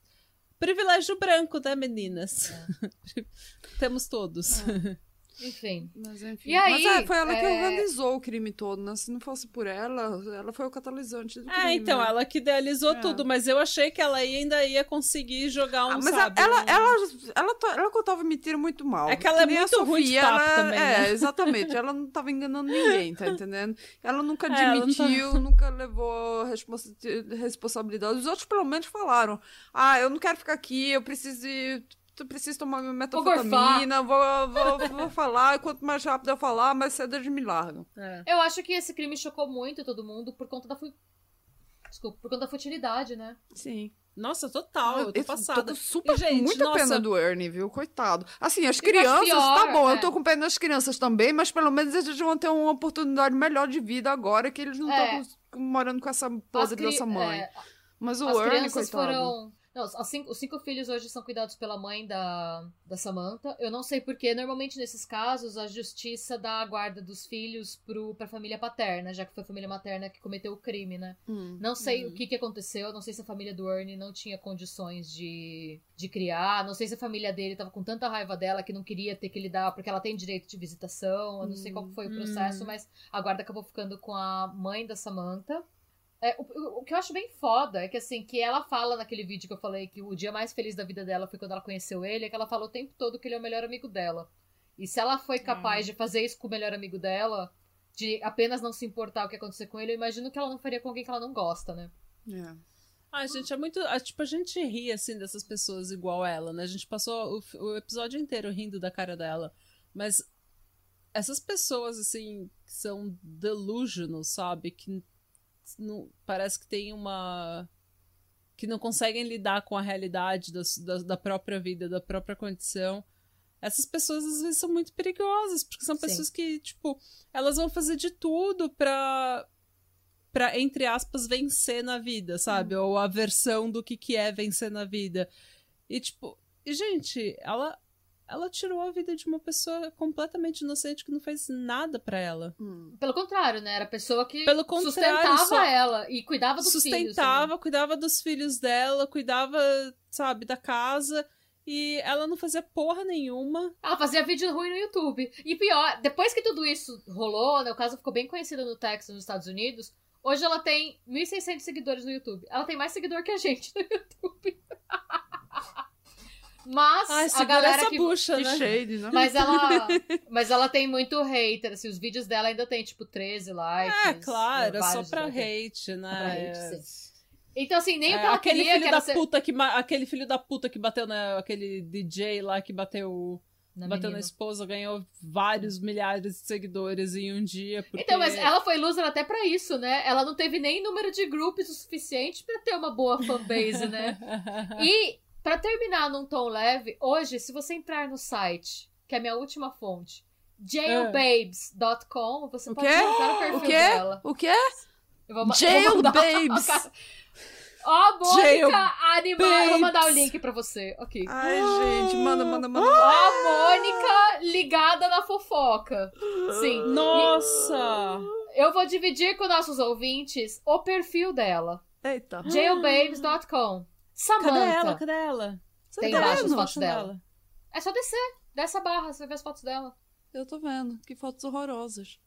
Privilégio branco, né, meninas? É. Temos todos. É. Enfim. Mas, enfim. E aí, Mas é, foi ela é... que organizou o crime todo, né? Se não fosse por ela, ela foi o catalisante do é, crime. É, então, né? ela que idealizou é. tudo, mas eu achei que ela ainda ia conseguir jogar um, ah, mas sabe, ela, um... ela, ela, ela, ela contava mentira muito mal. É que ela é muito Sofia, ruim de papo ela, também, É, né? exatamente. ela não tava enganando ninguém, tá entendendo? Ela nunca admitiu, tá... nunca levou responsa responsabilidade. Os outros, pelo menos, falaram, ah, eu não quero ficar aqui, eu preciso ir tu precisa tomar metafetamina, vou, vou, vou, falar, quanto mais rápido eu falar, mais cedo eles me largam. É. Eu acho que esse crime chocou muito todo mundo por conta da... Fu... Desculpa, por conta da futilidade, né? Sim. Nossa, total, eu tô passada. Tô com super, e, gente, muita nossa... pena do Ernie, viu? Coitado. Assim, as crianças, pior, tá bom, é. eu tô com pena das crianças também, mas pelo menos eles vão ter uma oportunidade melhor de vida agora, que eles não estão é. morando com essa podre cri... dessa mãe. É. Mas o as Ernie, crianças coitado. foram Não, os cinco, os cinco filhos hoje são cuidados pela mãe da, da Samantha. Eu não sei porquê. Normalmente, nesses casos, a justiça dá a guarda dos filhos pro, pra família paterna, já que foi a família materna que cometeu o crime, né? Hum. Não sei o que, que aconteceu. Não sei se a família do Ernie não tinha condições de, de criar. Não sei se a família dele tava com tanta raiva dela que não queria ter que lidar, porque ela tem direito de visitação. Eu não sei qual foi o processo, Hum. mas a guarda acabou ficando com a mãe da Samantha. É, o, o- que eu acho bem foda é que assim, que ela fala naquele vídeo que eu falei que o dia mais feliz da vida dela foi quando ela conheceu ele, é que ela fala o tempo todo que ele é o melhor amigo dela. E se ela foi capaz de fazer isso com o melhor amigo dela, de apenas não se importar o que acontecer com ele, eu imagino que ela não faria com alguém que ela não gosta, né? É. Ai, gente, é muito. ah, Tipo, a gente ri, assim, dessas pessoas igual ela, né? A gente passou o, o episódio inteiro rindo da cara dela. Mas essas pessoas, assim, que são delusional, sabe? Que não, parece que tem uma. que não conseguem lidar com a realidade das- da, da própria vida, da própria condição. Essas pessoas às vezes são muito perigosas, porque são Sim. pessoas que, tipo, elas vão fazer de tudo pra, pra entre aspas, vencer na vida, sabe? Ou a versão do que, que é vencer na vida. E, tipo, e, gente, ela, ela tirou a vida de uma pessoa completamente inocente que não fez nada pra ela. Hum. Pelo contrário, né? Era a pessoa que sustentava só- ela e cuidava dos filhos. né? Sustentava, cuidava dos filhos dela, cuidava, sabe, da casa. E ela não fazia porra nenhuma. Ela fazia vídeo ruim no YouTube. E pior, depois que tudo isso rolou, né, o caso ficou bem conhecido no Texas, nos Estados Unidos, hoje ela tem 1.600 seguidores no YouTube. Ela tem mais seguidor que a gente no YouTube. Mas Ai, a galera essa que... bucha, Que né? shade, né? Mas ela, mas ela tem muito hater, assim, os vídeos dela ainda tem, tipo, 13 likes. É, claro, é só pra hate, né? Pra hate, É. sim. Então, assim, nem o É, que ela aquele queria filho que da ser... puta que aquele filho da puta que bateu na aquele DJ lá que bateu Na bateu na esposa ganhou vários milhares de seguidores em um dia porque Então, mas ela foi loser até pra isso, né? Ela não teve nem número de grupos o suficiente pra ter uma boa fanbase, né? E, pra terminar num tom leve, hoje, se você entrar no site, que é a minha última fonte, jailbabes.com, você O pode quê? entrar no perfil O quê? dela. O quê? Eu vou, ma- eu Jail vou mandar- Babes. Ó, Mônica Jail animal. Eu vou mandar o link pra você. Ok. Ai, gente, manda, manda, manda. Ó, Mônica ligada na fofoca. Sim. Nossa! Eu vou dividir com nossos ouvintes o perfil dela. Eita. jailbabes.com. Samantha. Cadê ela? Cadê ela? Você Tem tá embaixo as vendo? fotos dela. ela. É só descer dessa barra, você ver as fotos dela. Eu tô vendo. Que fotos horrorosas.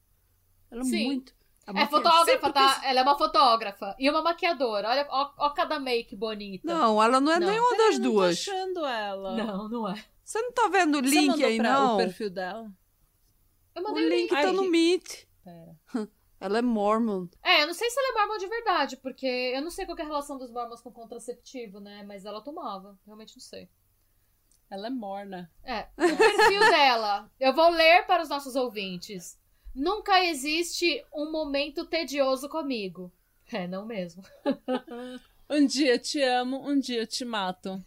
Ela é Sim. muito. É fotógrafa, tá? Ela é uma fotógrafa. E uma maquiadora. Olha, ó, ó cada make bonita. Não, ela não é Não. nenhuma das eu não tô duas. achando ela. não, não é. Você não tá vendo o link aí, não? O perfil dela? Eu O mandei o link. link tá Ai, no que- Meet. Pera. Ela é Mormon. É, eu não sei se ela é mormon de verdade, porque eu não sei qual que é a relação dos mormons com contraceptivo, né? Mas ela tomava. Realmente não sei. Ela é morna. É, o perfil dela. Eu vou ler para os nossos ouvintes. Nunca existe um momento tedioso comigo. É, não mesmo. Um dia te amo, um dia te mato.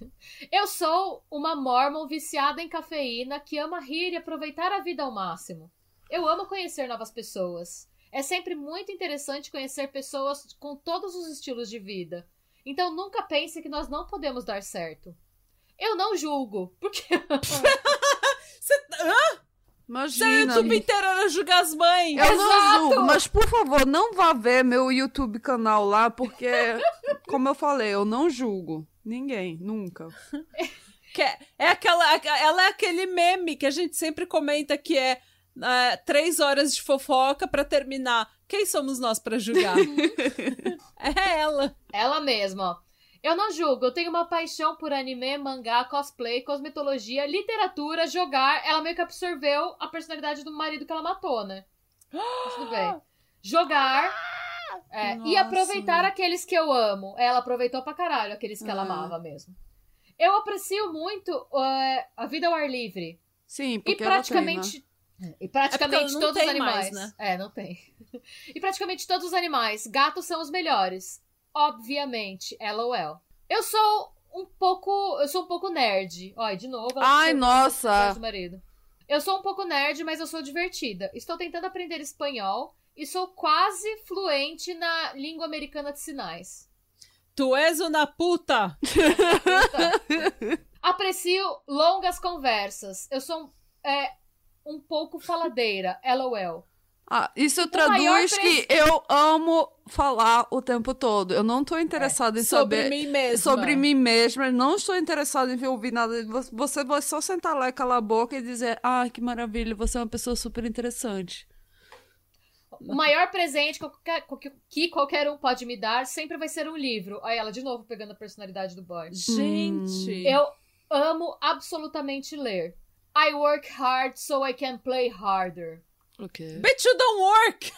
Eu sou uma mormon viciada em cafeína que ama rir e aproveitar a vida ao máximo. Eu amo conhecer novas pessoas. É sempre muito interessante conhecer pessoas com todos os estilos de vida. Então nunca pense que nós não podemos dar certo. Eu não julgo, porque Você Seu Imagina. YouTube inteiro era julgar as mães. Eu não Exato! julgo, mas por favor, não vá ver meu YouTube canal lá, porque, como eu falei, eu não julgo. Ninguém, nunca. Que é, é aquela, ela é aquele meme que a gente sempre comenta que é, é, três horas de fofoca pra terminar. Quem somos nós pra julgar? é ela. ela mesma, ó. Eu não julgo, eu tenho uma paixão por anime, mangá, cosplay, cosmetologia, literatura, jogar. Ela meio que absorveu a personalidade do marido que ela matou, né? Mas tudo bem. Jogar. é, e aproveitar aqueles que eu amo. Ela aproveitou pra caralho aqueles que ela Ah. amava mesmo. Eu aprecio muito é, a vida ao ar livre. Sim, E porque ela praticamente. E É praticamente porque ela não todos os tem animais. mais, né? É, não tem. e praticamente todos os animais. Gatos são os melhores. Obviamente. LOL. Eu sou um pouco. Eu sou um pouco nerd. Olha, de novo. ela Ai, nossa. do marido. Eu sou um pouco nerd, mas eu sou divertida. Estou tentando aprender espanhol e sou quase fluente na língua americana de sinais. Tu és uma puta! Aprecio longas conversas. Eu sou é, um pouco faladeira. LOL. Ah, isso traduz que eu amo falar o tempo todo. Eu não tô interessada é. em sobre saber... Sobre mim mesma. Sobre mim mesma. Não estou interessada em ouvir nada. Você vai só sentar lá e calar a boca e dizer ah, que maravilha, você é uma pessoa super interessante. O maior presente que qualquer um pode me dar sempre vai ser um livro. Aí ela de novo pegando a personalidade do boy. Gente! Eu amo absolutamente ler. I work hard so I can play harder. Okay. But you don't work!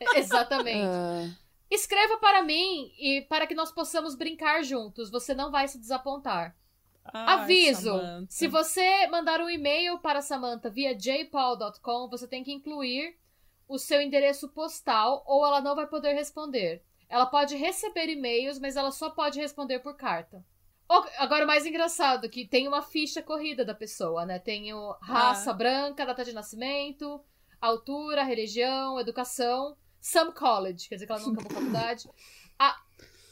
Exatamente. Uh... Escreva para mim e para que nós possamos brincar juntos. Você não vai se desapontar. Ai, Aviso: Samantha. se você mandar um e-mail para Samantha via jpaul.com, você tem que incluir o seu endereço postal ou ela não vai poder responder. Ela pode receber e-mails, mas ela só pode responder por carta. Agora, o mais engraçado, que tem uma ficha corrida da pessoa, né? Tem o raça ah. branca, data de nascimento, altura, religião, educação, some college, quer dizer que ela não acabou faculdade. A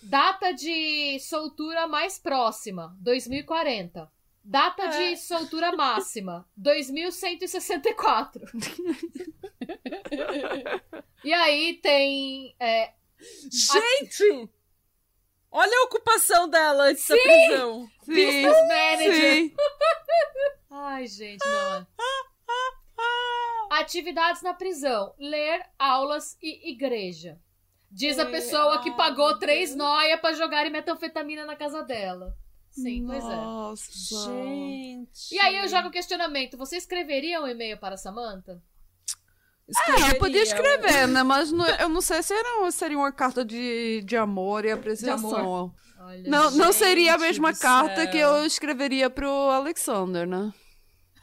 data de soltura mais próxima, 2040. Data é. de soltura máxima, 2164. e aí tem. É, Gente! A... Olha a ocupação dela antes sim, da prisão. Sim, Business manager. Sim. Ai, gente, não. Atividades na prisão: ler, aulas e igreja. Diz a pessoa que pagou três noia para jogar metanfetamina na casa dela. Sim, Nossa. pois é. Gente. E aí eu jogo o questionamento: você escreveria um e-mail para Samantha? É, eu podia escrever, né? Mas não, eu não sei se era, seria uma carta de, de amor e apreciação. Olha, não, não seria a mesma carta céu. que eu escreveria pro Alexander, né?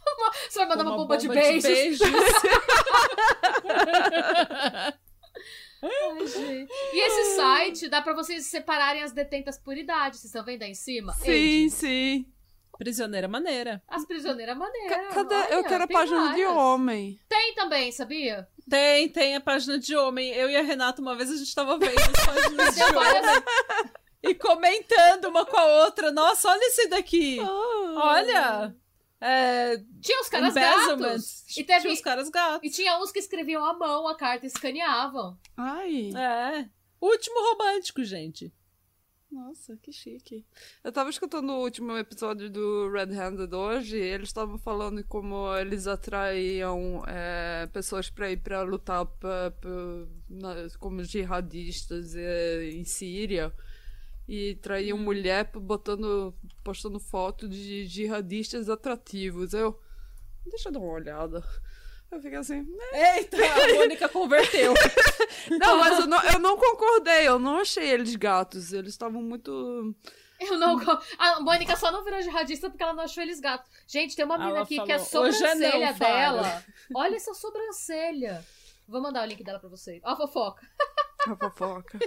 Você vai mandar uma, uma bomba, bomba, de beijos? De beijos. Ai, e esse site dá para vocês separarem as detentas por idade. Vocês estão vendo aí em cima? Sim, sim. Prisioneira maneira. As prisioneiras maneiras. Cadê? Olha, eu quero a página várias. de homem. Tem também, sabia? Tem, tem a página de homem. Eu e a Renata, uma vez a gente tava vendo as páginas de homem. E comentando uma com a outra. Nossa, olha esse daqui. Oh. Olha. É, tinha os caras gatos. E teve, tinha os caras gatos. E tinha uns que escreviam à mão a carta e escaneavam. Ai. É. Último romântico, gente. Nossa, que chique. Eu tava escutando o último episódio do Red Handed hoje, eles estavam falando como eles atraíam é, pessoas para ir para lutar pra, pra, na, como jihadistas é, em Síria. E traíam hum. mulher botando, postando foto de jihadistas atrativos. Eu. Deixa eu dar uma olhada. Eu fiquei assim. Né? Eita, a Mônica converteu. não, mas eu não, eu não concordei, eu não achei eles gatos. Eles estavam muito. Eu não. A Mônica só não virou jihadista porque ela não achou eles gatos. Gente, tem uma menina aqui falou, que a sobrancelha não, dela. Olha essa sobrancelha. Vou mandar o link dela pra vocês. Ó a fofoca. A fofoca.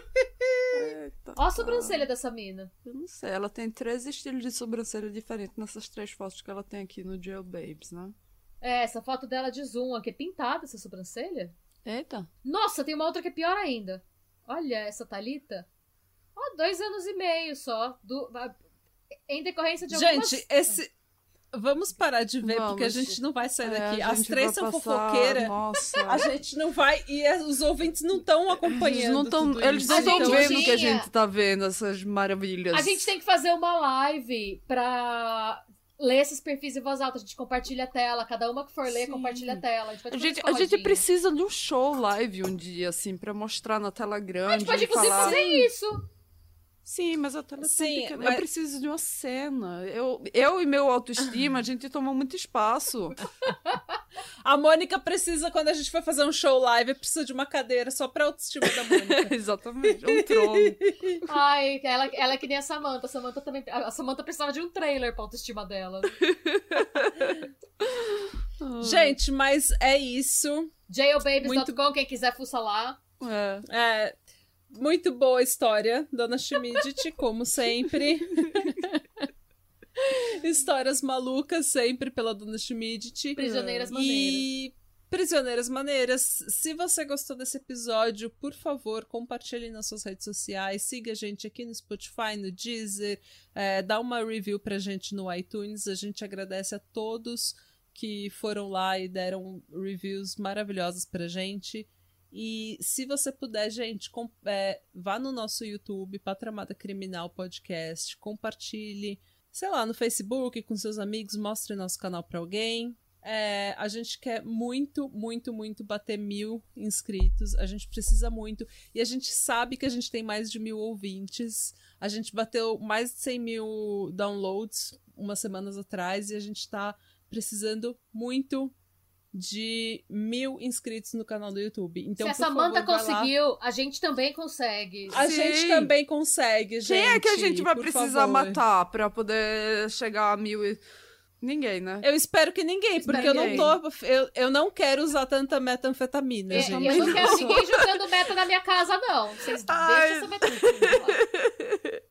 Eita, Ó a sobrancelha dessa mina. Eu não sei, ela tem três estilos de sobrancelha diferentes nessas três fotos que ela tem aqui no Jail Babes, né? É, essa foto dela de zoom aqui, é pintada essa sobrancelha. Eita. Nossa, tem uma outra que é pior ainda. Olha essa Talita. Ó, dois anos e meio só. Do, em decorrência de algumas... Gente, esse... Vamos parar de ver, Vamos. porque a gente não vai sair é, daqui. As três são fofoqueiras. Nossa. A gente não vai. E os ouvintes não estão acompanhando. Eles não estão eles não estão vendo o que a gente tá vendo, essas maravilhas. A gente tem que fazer uma live pra ler esses perfis em voz alta. A gente compartilha a tela. Cada uma que for ler, Sim. compartilha a tela. A gente, a gente, a gente precisa de um show live um dia, assim, pra mostrar na tela grande. A gente pode, inclusive, falar... fazer isso. Sim, mas a tela é Sim, pequena. Mas... Eu preciso de uma cena. Eu, eu e meu autoestima, a gente toma muito espaço. a Mônica precisa, quando a gente for fazer um show live, precisa de uma cadeira só pra autoestima da Mônica. Exatamente, um trono. Ai, ela, ela é que nem a Samanta. A Samanta também. A Samanta precisava de um trailer pra autoestima dela. gente, mas é isso. Jailbabies.com, muito... quem quiser fuça lá. É. é. Muito boa história, Dona Schmidt, como sempre. Histórias malucas sempre pela Dona Schmidt. Prisioneiras maneiras. E Prisioneiras Maneiras, se você gostou desse episódio, por favor, compartilhe nas suas redes sociais, siga a gente aqui no Spotify, no Deezer, é, dá uma review pra gente no iTunes, a gente agradece a todos que foram lá e deram reviews maravilhosas pra gente. E se você puder, gente, é, vá no nosso YouTube, Patramada Criminal Podcast, compartilhe, sei lá, no Facebook, com seus amigos, mostre nosso canal pra alguém. É, a gente quer muito, muito, muito bater mil inscritos. A gente precisa muito. E a gente sabe que a gente tem mais de mil ouvintes. A gente bateu mais de 100 mil downloads umas semanas atrás. E a gente tá precisando muito de mil inscritos no canal do YouTube. Então, Se a Samanta conseguiu, lá. a gente também consegue. A Sim. gente também consegue, gente. Quem é que a gente vai precisar favor. matar pra poder chegar a mil e Ninguém, né? Eu espero que ninguém, espero porque ninguém. eu não tô. Eu, eu não quero usar tanta metanfetamina, é, gente. Eu não quero ninguém jogando meta na minha casa, não. Vocês Ai. deixam essa meta.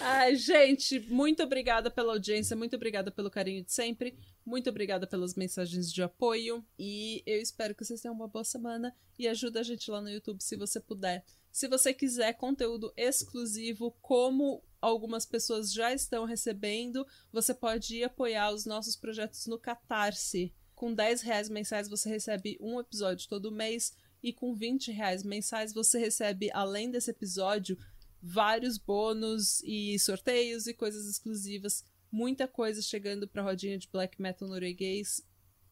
Ai, gente, muito obrigada pela audiência, muito obrigada pelo carinho de sempre, muito obrigada pelas mensagens de apoio e eu espero que vocês tenham uma boa semana e ajuda a gente lá no YouTube se você puder. Se você quiser conteúdo exclusivo, como algumas pessoas já estão recebendo, você pode ir apoiar os nossos projetos no Catarse. Com 10 reais mensais você recebe um episódio todo mês e com 20 reais mensais você recebe, além desse episódio, vários bônus e sorteios e coisas exclusivas. Muita coisa chegando pra rodinha de black metal norueguês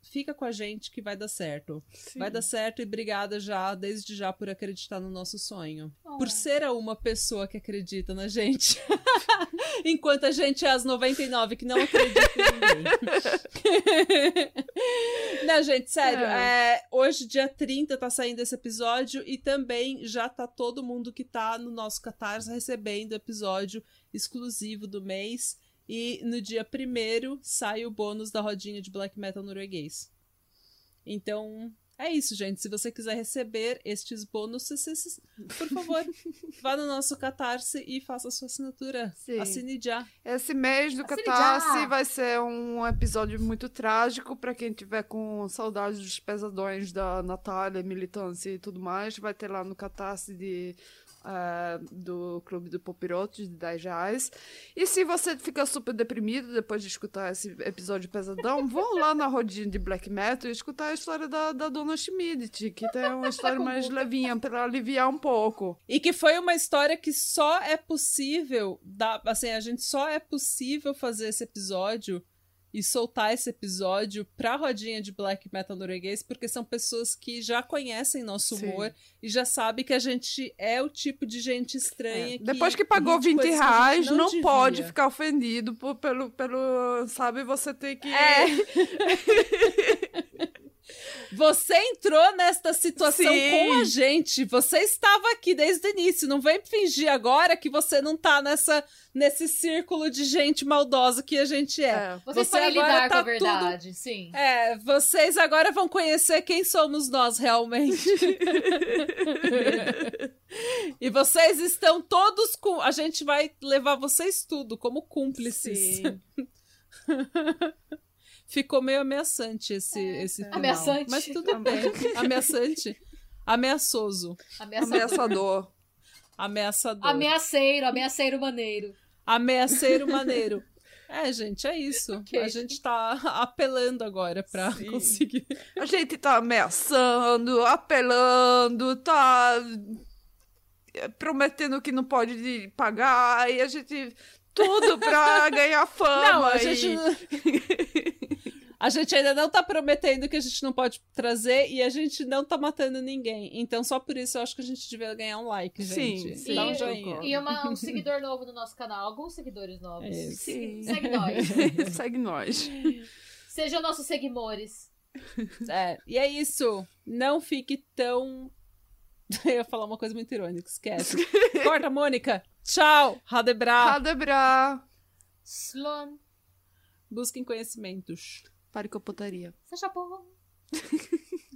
fica com a gente que vai dar certo. Sim. Vai dar certo e obrigada já, desde já, por acreditar no nosso sonho. Oh. Por ser a uma pessoa que acredita na gente. Enquanto a gente é as 99 que não acreditam em ninguém. não, gente, sério. É. É, hoje, dia 30, tá saindo esse episódio e também já tá todo mundo que tá no nosso Catarse recebendo episódio exclusivo do mês. E no dia primeiro sai o bônus da rodinha de black metal norueguês. Então, é isso, gente. Se você quiser receber estes bônus, por favor, vá no nosso Catarse e faça a sua assinatura. Sim. Assine já. Esse mês do Assine Catarse já. vai ser um episódio muito trágico para quem tiver com saudades dos pesadões da Natália, militância e tudo mais. Vai ter lá no Catarse de uh, do Clube do Popirotes, de 10 reais. E se você fica super deprimido depois de escutar esse episódio pesadão, vão lá na rodinha de Black Metal e escutar a história da, da Dona Schmidt, que tem uma história mais levinha para aliviar um pouco. E que foi uma história que só é possível, da, assim, a gente só é possível fazer esse episódio e soltar esse episódio pra rodinha de black metal norueguês, porque são pessoas que já conhecem nosso humor Sim. e já sabem que a gente é o tipo de gente estranha. É. Que Depois que pagou 20 reais, não, não pode ficar ofendido por, pelo, pelo. Sabe, você tem que. É. Você entrou nesta situação Sim. com a gente. Você estava aqui desde o início. Não vem fingir agora que você não tá nessa, nesse círculo de gente maldosa que a gente é. é. Vocês você podem lidar tá com a verdade, tudo... sim. É, vocês agora vão conhecer quem somos nós realmente. e vocês estão todos com. A gente vai levar vocês tudo como cúmplices. Sim. Ficou meio ameaçante esse, é, esse final. Ameaçante. Mas tudo bem. ameaçante. Ameaçoso. Ameaçador. Ameaçador. Ameaceiro, ameaceiro maneiro. Ameaceiro maneiro. É, gente, é isso. Okay. A gente tá apelando agora pra Sim. conseguir. A gente tá ameaçando, apelando, tá prometendo que não pode pagar, e a gente. Tudo pra ganhar fama. Não, a gente. E... A gente ainda não tá prometendo que a gente não pode trazer e a gente não tá matando ninguém. Então, só por isso eu acho que a gente devia ganhar um like, gente. Sim, sim. Dá um joinha. E uma, um seguidor novo no nosso canal. Alguns seguidores novos. É sim. Segue nós. Segue nós. Sejam nossos seguidores. É, e é isso. Não fique tão. Eu ia falar uma coisa muito irônica, esquece. Corta, Mônica. Tchau. Radebra. Radebra. Slon. Busquem conhecimentos. Pare com a putaria. Seja bom.